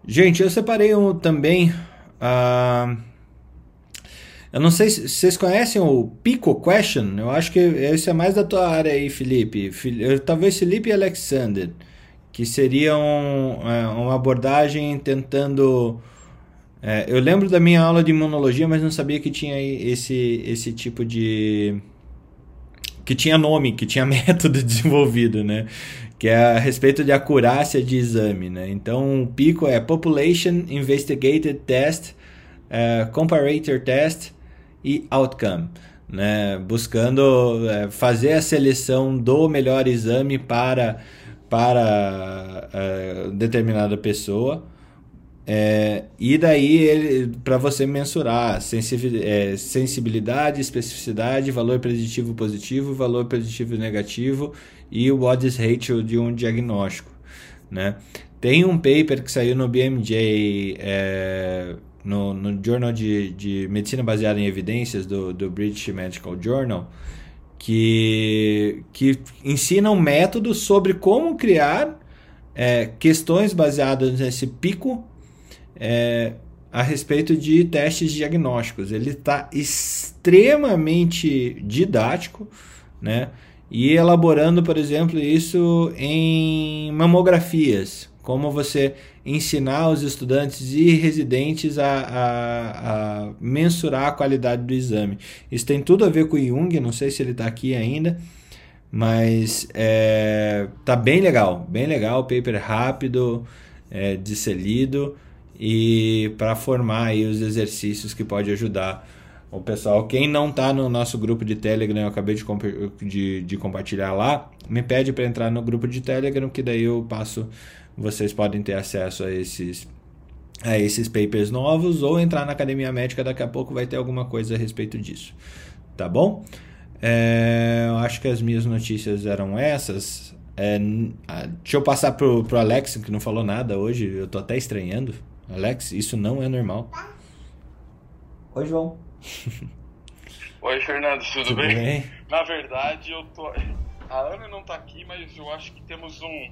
Gente, eu separei um, também. Uh, eu não sei se vocês conhecem o Pico Question. Eu acho que esse é mais da tua área aí, Felipe. Talvez Felipe e Alexander que seria é, uma abordagem tentando. É, eu lembro da minha aula de imunologia, mas não sabia que tinha esse, esse tipo de. que tinha nome, que tinha [LAUGHS] método desenvolvido, né? Que é a respeito de acurácia de exame, né? Então, o PICO é Population Investigated Test, uh, Comparator Test e Outcome. Né? Buscando uh, fazer a seleção do melhor exame para para uh, determinada pessoa. É, e daí para você mensurar é, sensibilidade, especificidade, valor preditivo positivo, valor preditivo negativo e o odds ratio de um diagnóstico. Né? Tem um paper que saiu no BMJ, é, no, no Journal de, de Medicina Baseada em Evidências do, do British Medical Journal, que, que ensinam métodos sobre como criar é, questões baseadas nesse pico é, a respeito de testes diagnósticos. Ele está extremamente didático, né? E elaborando, por exemplo, isso em mamografias, como você ensinar os estudantes e residentes a, a, a, mensurar a qualidade do exame. Isso tem tudo a ver com o Jung, não sei se ele está aqui ainda, mas é, tá bem legal, bem legal, paper rápido é, de ser lido e para formar aí os exercícios que pode ajudar o pessoal. Quem não está no nosso grupo de Telegram, eu acabei de, de, de compartilhar lá, me pede para entrar no grupo de Telegram, que daí eu passo vocês podem ter acesso a esses a esses papers novos ou entrar na academia médica daqui a pouco vai ter alguma coisa a respeito disso tá bom é, eu acho que as minhas notícias eram essas é, deixa eu passar pro, pro Alex que não falou nada hoje eu tô até estranhando Alex isso não é normal Oi João [LAUGHS] Oi, Fernando, tudo, Tudo bem? bem? Na verdade, eu tô. A Ana não tá aqui, mas eu acho que temos um.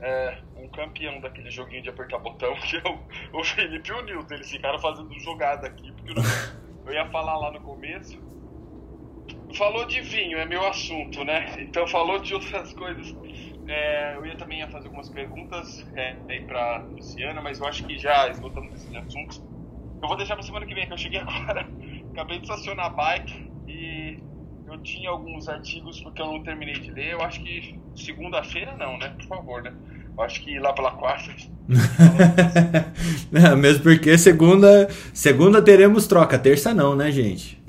É, um campeão daquele joguinho de apertar botão, [LAUGHS] que é o, o Felipe e o Nilton. Eles ficaram fazendo jogada aqui, porque eu, não- [LAUGHS] eu ia falar lá no começo. Falou de vinho, é meu assunto, né? Então falou de outras coisas. É, eu ia também ia fazer algumas perguntas é, aí pra Luciana, mas eu acho que já esgotamos esses assuntos. Eu vou deixar pra semana que vem, que eu cheguei [LAUGHS] agora. Acabei de estacionar a bike e eu tinha alguns artigos porque eu não terminei de ler. Eu acho que segunda-feira não, né? Por favor, né? Eu acho que lá pela quarta. [LAUGHS] Não, mesmo porque segunda, segunda teremos troca, terça não, né, gente?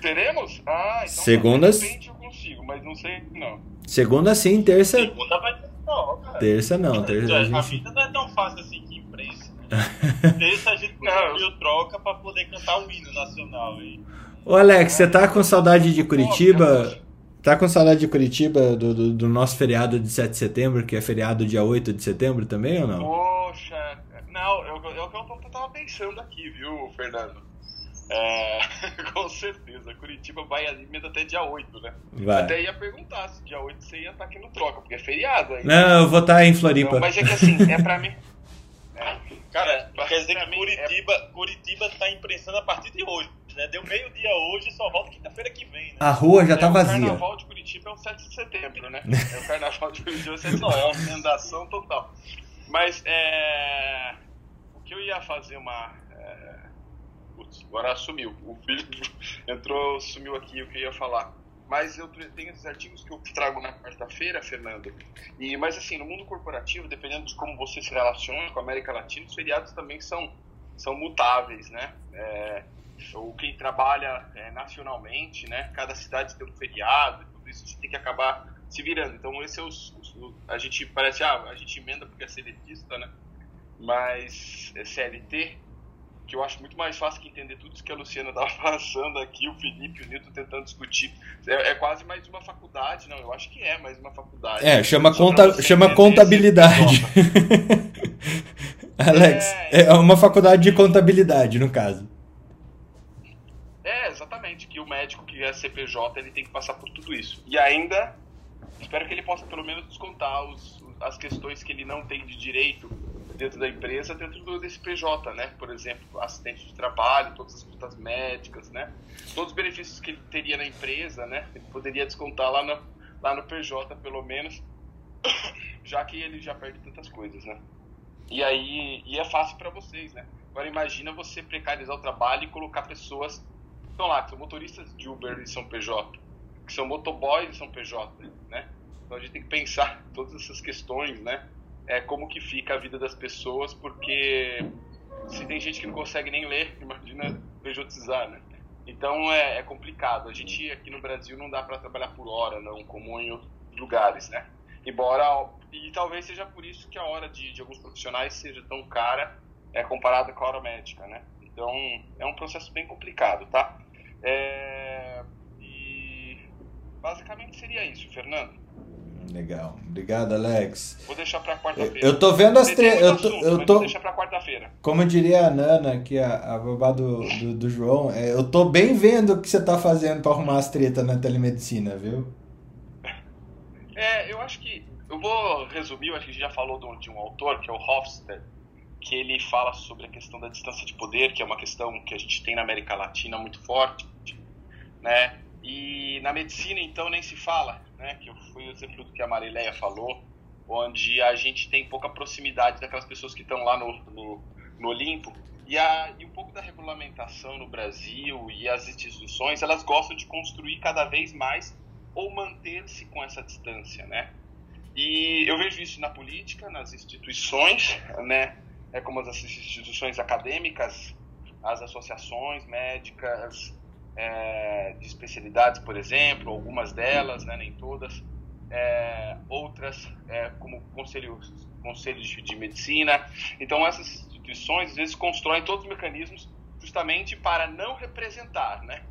Teremos? Ah, então Segundas- de repente eu consigo, mas não sei não. Segunda sim, terça, Segunda vai ter troca. terça não, terça a A gente... vida não é tão fácil assim que imprensa. [LAUGHS] Terça a gente Não, conseguiu troca pra poder cantar o hino nacional aí. Ô Alex, você tá com saudade de Curitiba? Tá com saudade de Curitiba do, do, do nosso feriado de 7 de setembro, que é feriado dia 8 de setembro também ou não? Poxa, não, eu, eu, eu, eu tava pensando aqui, viu, Fernando? É, [LAUGHS] com certeza, Curitiba vai emenda até dia 8, né? Vai. Até ia perguntar se dia 8 você ia estar aqui no Troca, porque é feriado aí. Não, eu vou estar em Floripa. Não, mas é que assim, é pra mim. [LAUGHS] É, Cara, pra- quer dizer que mim, Curitiba, Curitiba tá imprensando a partir de hoje, né? Deu meio-dia hoje e só volta quinta-feira que vem, né? A rua já é, tá O vazia. carnaval de Curitiba é o 7 de setembro, né? É o carnaval de Curitiba é o 7 de setembro. É uma emendação total. Mas é. O que eu ia fazer uma. É... Putz, agora sumiu. O filho [LAUGHS] entrou, sumiu aqui o que eu ia falar. Mas eu tenho esses artigos que eu trago na quarta-feira, Fernando. E, mas assim, no mundo corporativo, dependendo de como você se relaciona com a América Latina, os feriados também são, são mutáveis, né? É, ou quem trabalha é, nacionalmente, né? Cada cidade tem um feriado, e tudo isso a gente tem que acabar se virando. Então esse é os, os- o- a gente parece ah, a gente emenda porque é seletista, né? Mas é CLT, que eu acho muito mais fácil que entender tudo isso que a Luciana [LAUGHS] estava passando aqui, o Felipe e o Nilton tentando discutir. É, é quase mais uma faculdade, não? Eu acho que é mais uma faculdade. É, chama, conta, chama contabilidade. esse [LAUGHS] Alex, É, é uma faculdade de contabilidade, no caso. Exatamente, que o médico que é CPJ, ele tem que passar por tudo isso. E ainda, espero que ele possa pelo menos descontar os, as questões que ele não tem de direito dentro da empresa, dentro do, desse PJ, né? Por exemplo, assistente de trabalho, todas as contas médicas, né? Todos os benefícios que ele teria na empresa, né? Ele poderia descontar lá no, lá no PJ, pelo menos, [COUGHS] já que ele já perde tantas coisas, né? E aí, e é fácil para vocês, né? Agora imagina você precarizar o trabalho e colocar pessoas estão lá, que são motoristas de Uber e são PJ, que são motoboys e são PJ, né? Então a gente tem que pensar [LAUGHS] todas essas questões, né? É como que fica a vida das pessoas, porque se tem gente que não consegue nem ler, [LAUGHS] imagina PJizar, né? Então é, é complicado. A gente aqui no Brasil não dá para trabalhar por hora, não, como em outros lugares, né? Embora e talvez seja por isso que a hora de, de alguns profissionais seja tão cara é comparada com a hora médica, né? Então é um processo bem complicado, tá? É, e basicamente seria isso, Fernando. Legal. Obrigado, Alex. Vou deixar para quarta-feira. Eu tô vendo as muito Eu tô, assunto, eu tô... Vou deixar para quarta-feira. Como diria a Nana, que é a, a babá do, do, do João, é, eu tô bem vendo o que você tá fazendo pra arrumar as tretas na telemedicina, viu? É, eu acho que. Eu vou resumir, eu acho que a gente já falou de um, de um autor, que é o Hofstede, que ele fala sobre a questão da distância de poder, que é uma questão que a gente tem na América Latina muito forte, né? E na medicina, então, nem se fala, né? Que foi o exemplo do que a Marileia falou, onde a gente tem pouca proximidade daquelas pessoas que estão lá no, no, no Olimpo. E, a, e um pouco da regulamentação no Brasil e as instituições, elas gostam de construir cada vez mais ou manter-se com essa distância, né? E eu vejo isso na política, nas instituições, né? É como as instituições acadêmicas, as associações médicas é, de especialidades, por exemplo, algumas delas, né? Nem todas. É, outras, é, como conselhos, conselhos de, de medicina. Então essas instituições às vezes constroem todos os mecanismos justamente para não representar, né?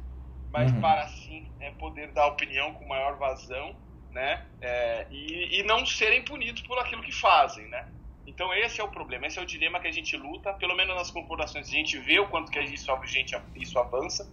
Mas Uhum. para sim é, poder dar opinião com maior vazão, né? É, e, e não serem punidos por aquilo que fazem, né? Então esse é o problema, esse é o dilema que a gente luta, pelo menos nas corporações a gente vê o quanto que isso, gente, isso avança,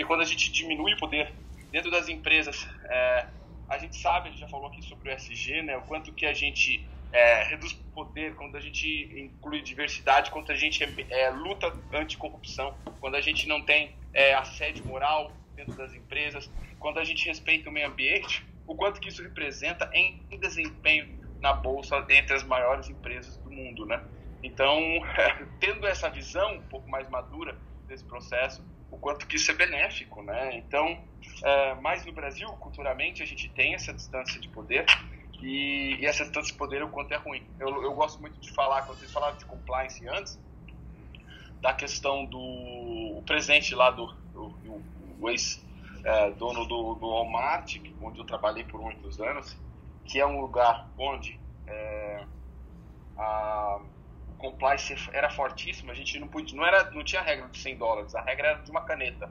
porque quando a gente diminui o poder dentro das empresas, é, a gente sabe, a gente já falou aqui sobre o SG, né, o quanto que a gente é, reduz poder, quando a gente inclui diversidade, quando a gente é, luta anticorrupção, quando a gente não tem é, assédio moral dentro das empresas, quando a gente respeita o meio ambiente, o quanto que isso representa em desempenho na bolsa entre as maiores empresas do mundo, né? Então, [LAUGHS] tendo essa visão um pouco mais madura desse processo, o quanto que isso é benéfico, né? Então, é, mais no Brasil, culturalmente, a gente tem essa distância de poder e, e essa distância de poder, o quanto é ruim. Eu, eu gosto muito de falar, quando vocês falaram de compliance antes, da questão do presente lá do, do, do, do ex-dono é, do, do Walmart, onde eu trabalhei por muitos anos, que é um lugar onde é, a compliance era fortíssima, a gente não podia, não era, não tinha regra de 100 dólares, a regra era de uma caneta.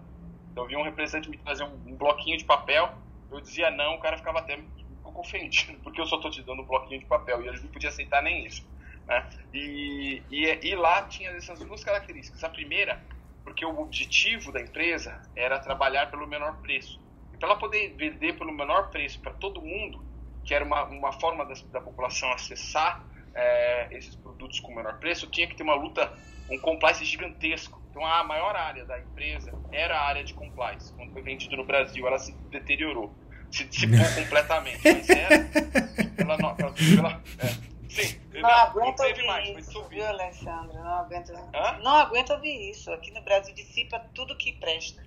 Então eu vi um representante me trazer um, um bloquinho de papel, eu dizia não, o cara ficava até pouco ofendido, [LAUGHS] porque eu só estou te dando um bloquinho de papel, e ele não podia aceitar nem isso. Né? E, e, e lá tinha essas duas características. A primeira, porque o objetivo da empresa era trabalhar pelo menor preço. E para ela poder vender pelo menor preço para todo mundo, que era uma, uma forma da população acessar é, esses produtos com menor preço, tinha que ter uma luta, um compliance gigantesco. Então a maior área da empresa era a área de compliance. Quando foi vendido no Brasil, ela se deteriorou, se dissipou [LAUGHS] completamente. Mas era pela, pela, pela é. Sim, não, não aguento ouvir mais, isso, viu, Alexandre? Não aguento, não aguento ouvir isso. Aqui no Brasil dissipa tudo que presta.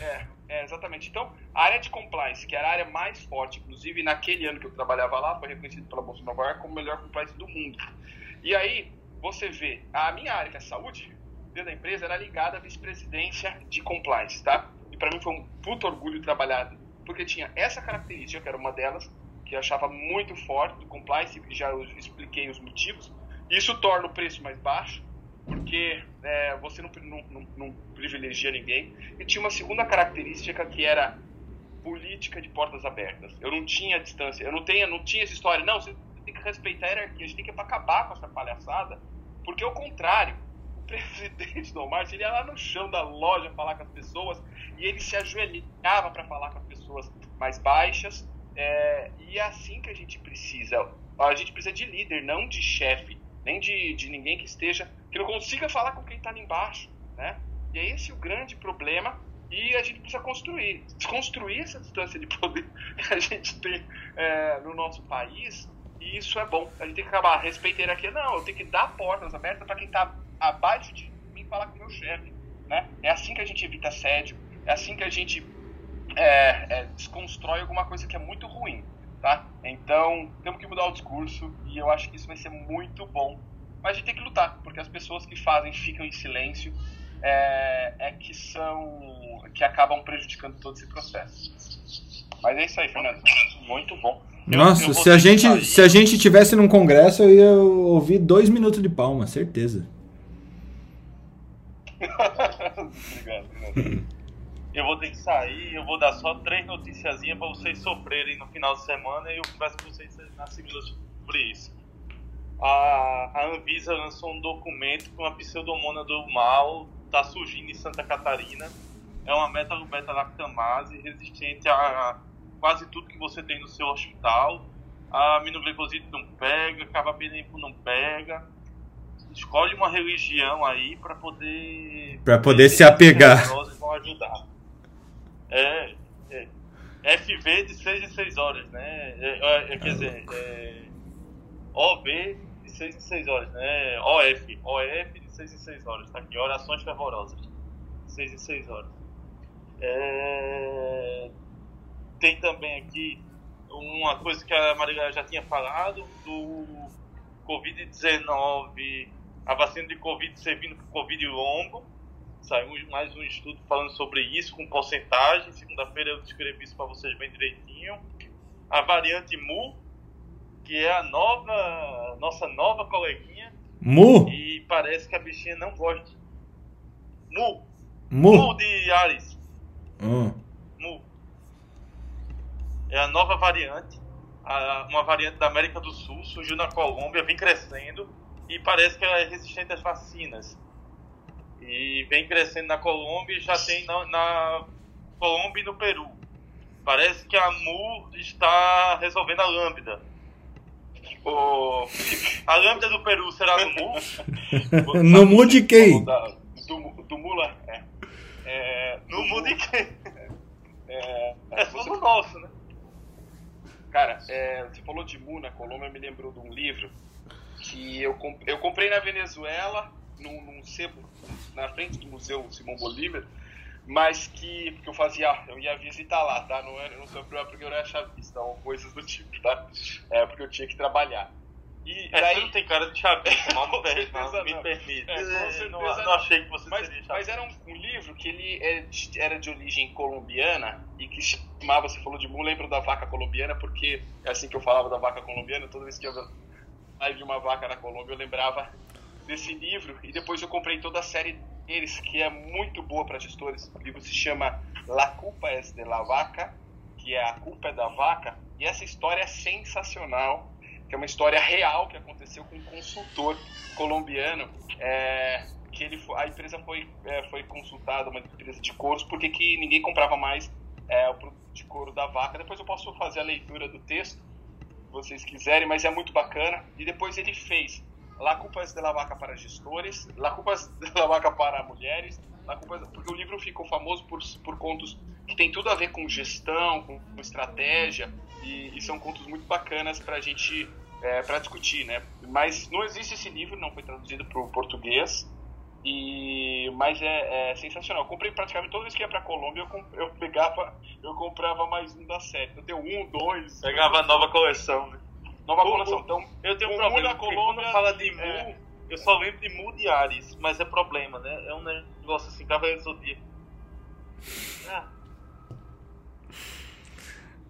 É, é, exatamente. Então, a área de compliance, que era a área mais forte, inclusive naquele ano que eu trabalhava lá, foi reconhecido pela Bolsa de Nova York como o melhor compliance do mundo. E aí, você vê, a minha área, que é a saúde, dentro da empresa, era ligada à vice-presidência de compliance, tá? E para mim foi um puto orgulho trabalhar, porque tinha essa característica, que era uma delas, que eu achava muito forte do compliance, e já expliquei os motivos. Isso torna o preço mais baixo, porque é, você não, não, não, privilegia ninguém. E tinha uma segunda característica que era política de portas abertas. Eu não tinha distância, eu não, tenho, não tinha essa história, não, você tem que respeitar a hierarquia, a gente tem que acabar com essa palhaçada, porque ao contrário, o [LAUGHS] presidente do Walmart, ele ia lá no chão da loja falar com as pessoas e ele se ajoelhava para falar com as pessoas mais baixas, é, e é assim que a gente precisa. A gente precisa de líder, não de chefe, nem de, de ninguém que esteja que não consiga falar com quem está ali embaixo, né? E é esse o grande problema e a gente precisa construir, desconstruir essa distância de poder [LAUGHS] que a gente tem é, no nosso país e isso é bom. A gente tem que acabar respeitando aqui, não, eu tenho que dar portas abertas para quem está abaixo de mim falar com o meu chefe, né? É assim que a gente evita assédio, é assim que a gente é, é, desconstrói alguma coisa que é muito ruim, tá? Então temos que mudar o discurso e eu acho que isso vai ser muito bom mas a gente tem que lutar, porque as pessoas que fazem ficam em silêncio é, é que são que acabam prejudicando todo esse processo. Mas é isso aí, Fernando. Muito bom. Nossa, eu se, a gente, se a gente tivesse num congresso, eu ia ouvir dois minutos de palma, certeza. [LAUGHS] obrigado, obrigado. Eu vou ter que sair, eu vou dar só três noticiazinhas para vocês sofrerem no final de semana e eu converso com vocês na segunda sobre isso a, a Anvisa lançou um documento com a pseudomona do mal está surgindo em Santa Catarina. É uma metalobeta-lactamase resistente a quase tudo que você tem no seu hospital. A aminoglicoside não pega, carbapenempo não pega. Escolhe uma religião aí para poder para poder se apegar. Vão ajudar. É, é, FV de 6 em 6 horas, né? É, é, quer dizer, é, OV 6 em 6 horas, né? OF, OF de 6 em 6 horas, tá aqui, orações fervorosas, 6 em 6 horas. É... Tem também aqui uma coisa que a Maria já tinha falado, do Covid-19, a vacina de Covid servindo para Covid longo, saiu mais um estudo falando sobre isso, com porcentagem, segunda-feira eu descrevi isso para vocês bem direitinho. A variante Mu, que é a nova, nossa nova coleguinha. Mu? E parece que a bichinha não gosta. Mu. Mu. Mu de Ares. Hum. Mu. É a nova variante. A, uma variante da América do Sul, surgiu na Colômbia, vem crescendo e parece que ela é resistente às vacinas. E vem crescendo na Colômbia e já tem na, na Colômbia e no Peru. Parece que a Mu está resolvendo a Lambda. O... A Lambda do Peru será [LAUGHS] no Mu? no Mu de quem? Da, do, do Mula? É. é no Mu de quem? É, é só no nosso, né? Cara, é, você falou de Mu na Colômbia, me lembrou de um livro que eu, comp eu comprei na Venezuela, num, num sebo, na frente do Museu Simão Bolívar, mas que, que eu fazia, eu ia visitar lá, tá? Não, era, não sou porque eu era chavista ou coisas do tipo, tá? É porque eu tinha que trabalhar. E é, daí... Você não tem cara de chavista, [LAUGHS] não, não, não, me permite. É, com não, não, achei que você mas, seria chavista. Mas era um, um, livro que ele é era de origem colombiana e que chamava, você falou de mu, lembro da vaca colombiana, porque é assim que eu falava da vaca colombiana, toda vez que eu live de uma vaca na Colômbia, eu lembrava desse livro e depois eu comprei toda a série deles, que é muito boa para gestores. O livro se chama La Culpa es de la Vaca, que é a culpa é da vaca, e essa história é sensacional, que é uma história real que aconteceu com um consultor colombiano, é, que ele a empresa foi é, foi consultada, uma empresa de couros, porque que ninguém comprava mais é, o produto de couro da vaca. Depois eu posso fazer a leitura do texto, vocês quiserem, mas é muito bacana. E depois ele fez La Culpa de la Vaca para gestores, La Culpa de la Vaca para mulheres, La porque o livro ficou famoso por, por contos que tem tudo a ver com gestão, com, com estratégia, e, e, são contos muito bacanas para a gente é, para discutir, né? Mas não existe esse livro, não foi traduzido para o português. E, mas é, é, sensacional. Eu comprei praticamente toda vez que ia pra Colômbia, eu, eu pegava, eu comprava mais um da série. Eu tenho um, dois. Pegava a nova coleção, né? Nova o, coleção. Então, eu tenho um problema Colômbia. Quando fala de Mu, é... eu só lembro de Mu de Ares, mas é problema, né? É um negócio assim, Cavaleiro do Zodíaco. Ah.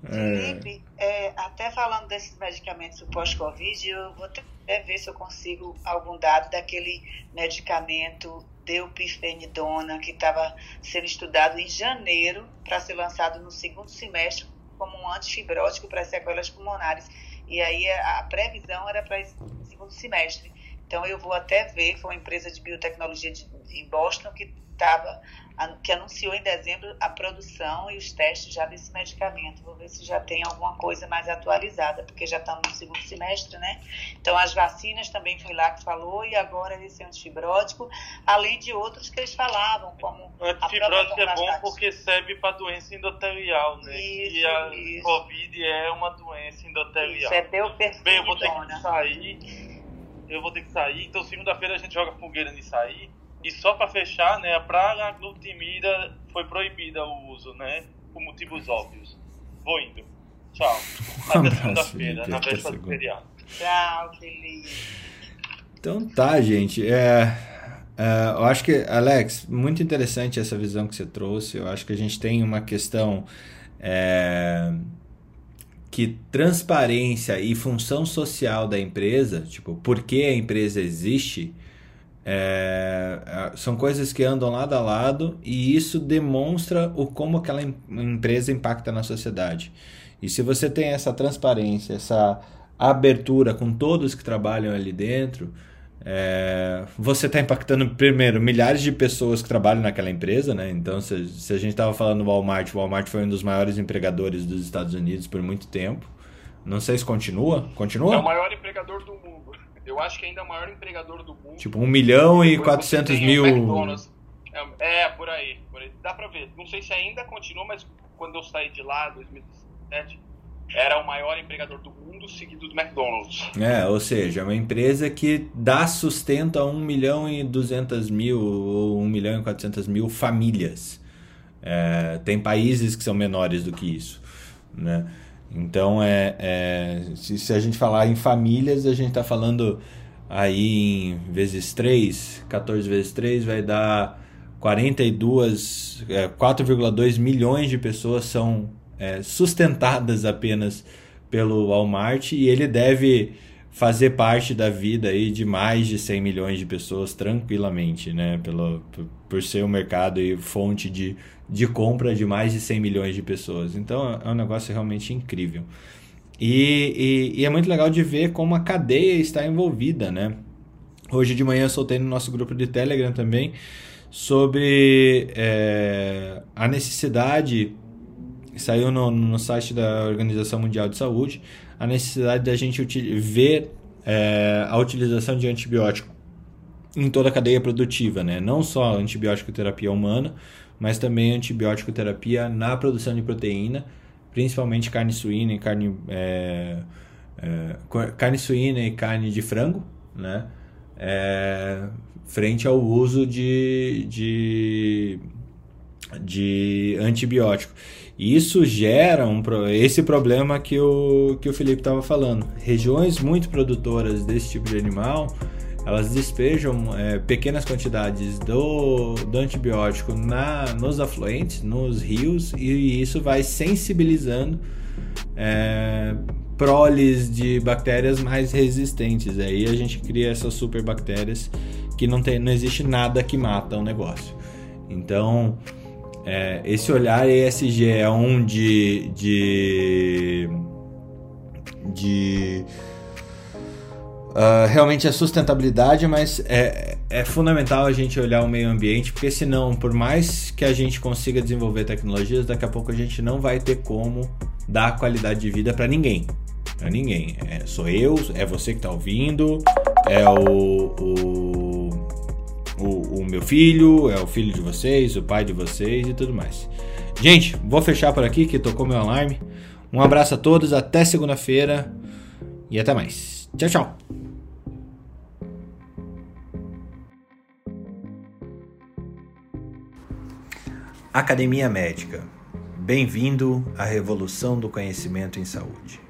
Felipe, é, até falando desses medicamentos pós-Covid, eu vou até ver se eu consigo algum dado daquele medicamento deupirfenidona que estava sendo estudado em janeiro para ser lançado no segundo semestre como um antifibrótico para sequelas pulmonares. E aí a previsão era para esse segundo semestre. Então eu vou até ver, foi uma empresa de biotecnologia de, em Boston que estava que anunciou em dezembro a produção e os testes já desse medicamento. Vou ver se já tem alguma coisa mais atualizada, porque já estamos no segundo semestre, né? Então, as vacinas também foi lá que falou, e agora esse antifibrótico, além de outros que eles falavam, como. O antifibrótico é bom porque serve para doença endotelial, né? Isso, e a isso. Covid é uma doença endotelial. Isso, é Bem, eu vou ter que sair. Eu vou ter que sair, então segunda-feira a gente joga fogueira nisso aí. E só para fechar, né, a praga glutimida foi proibida o uso, né, por motivos óbvios. Vou indo. Tchau. Até segunda-feira, na véspera do feriado. Tchau, Felipe. Então tá, gente. É, é, eu acho que, Alex, muito interessante essa visão que você trouxe. Eu acho que a gente tem uma questão é, que transparência e função social da empresa, tipo, por que a empresa existe, é, é, são coisas que andam lado a lado e isso demonstra o como aquela empresa impacta na sociedade. E se você tem essa transparência, essa abertura com todos que trabalham ali dentro, é, você está impactando primeiro milhares de pessoas que trabalham naquela empresa, né? Então, se, se a gente estava falando do Walmart, o Walmart foi um dos maiores empregadores dos Estados Unidos por muito tempo. Não sei se continua. Continua? É o maior empregador do mundo. Eu acho que ainda é o maior empregador do mundo. Tipo, 1 milhão e 400 mil. É, é, por aí, por aí. Dá pra ver. Não sei se ainda continua, mas quando eu saí de lá, 2017, era o maior empregador do mundo, seguido do McDonald's. É, ou seja, é uma empresa que dá sustento a 1 milhão e 200 mil ou 1 milhão e 400 mil famílias. É, tem países que são menores do que isso, né? Então, é, é se, se, a gente falar em famílias, a gente está falando aí em vezes 3, 14 vezes 3 vai dar 42, é, 4,2 milhões de pessoas são é, sustentadas apenas pelo Walmart e ele deve fazer parte da vida aí de mais de 100 milhões de pessoas tranquilamente, né? Pelo, por, por ser um mercado e fonte de de compra de mais de 100 milhões de pessoas. Então é um negócio realmente incrível. E, e, e, é muito legal de ver como a cadeia está envolvida, né? Hoje de manhã eu soltei no nosso grupo de Telegram também sobre é, a necessidade, saiu no, no site da Organização Mundial de Saúde, a necessidade da gente ver é, a utilização de antibiótico em toda a cadeia produtiva, né? não só antibiótico terapia humana, mas também antibiótico terapia na produção de proteína, principalmente carne suína e carne, é, é, carne suína e carne de frango, né? É, frente ao uso de, de, de antibiótico. Isso gera um, esse problema que o, que o Felipe estava falando. Regiões muito produtoras desse tipo de animal, elas despejam é, pequenas quantidades do, do antibiótico na, nos afluentes, nos rios, e isso vai sensibilizando é, proles de bactérias mais resistentes. Aí a gente cria essas superbactérias que não, tem, não existe nada que mata o negócio. Então, é, esse olhar ESG é um de, de, de uh, realmente a sustentabilidade, mas é, é fundamental a gente olhar o meio ambiente, porque senão, por mais que a gente consiga desenvolver tecnologias, daqui a pouco a gente não vai ter como dar qualidade de vida para ninguém. Para ninguém. É, sou eu, é você que está ouvindo, é o, o, o, o meu filho, é o filho de vocês, o pai de vocês e tudo mais. Gente, vou fechar por aqui que tocou meu alarme. Um abraço a todos, até segunda-feira e até mais. Tchau, tchau. Academia Médica. Bem-vindo à revolução do conhecimento em saúde.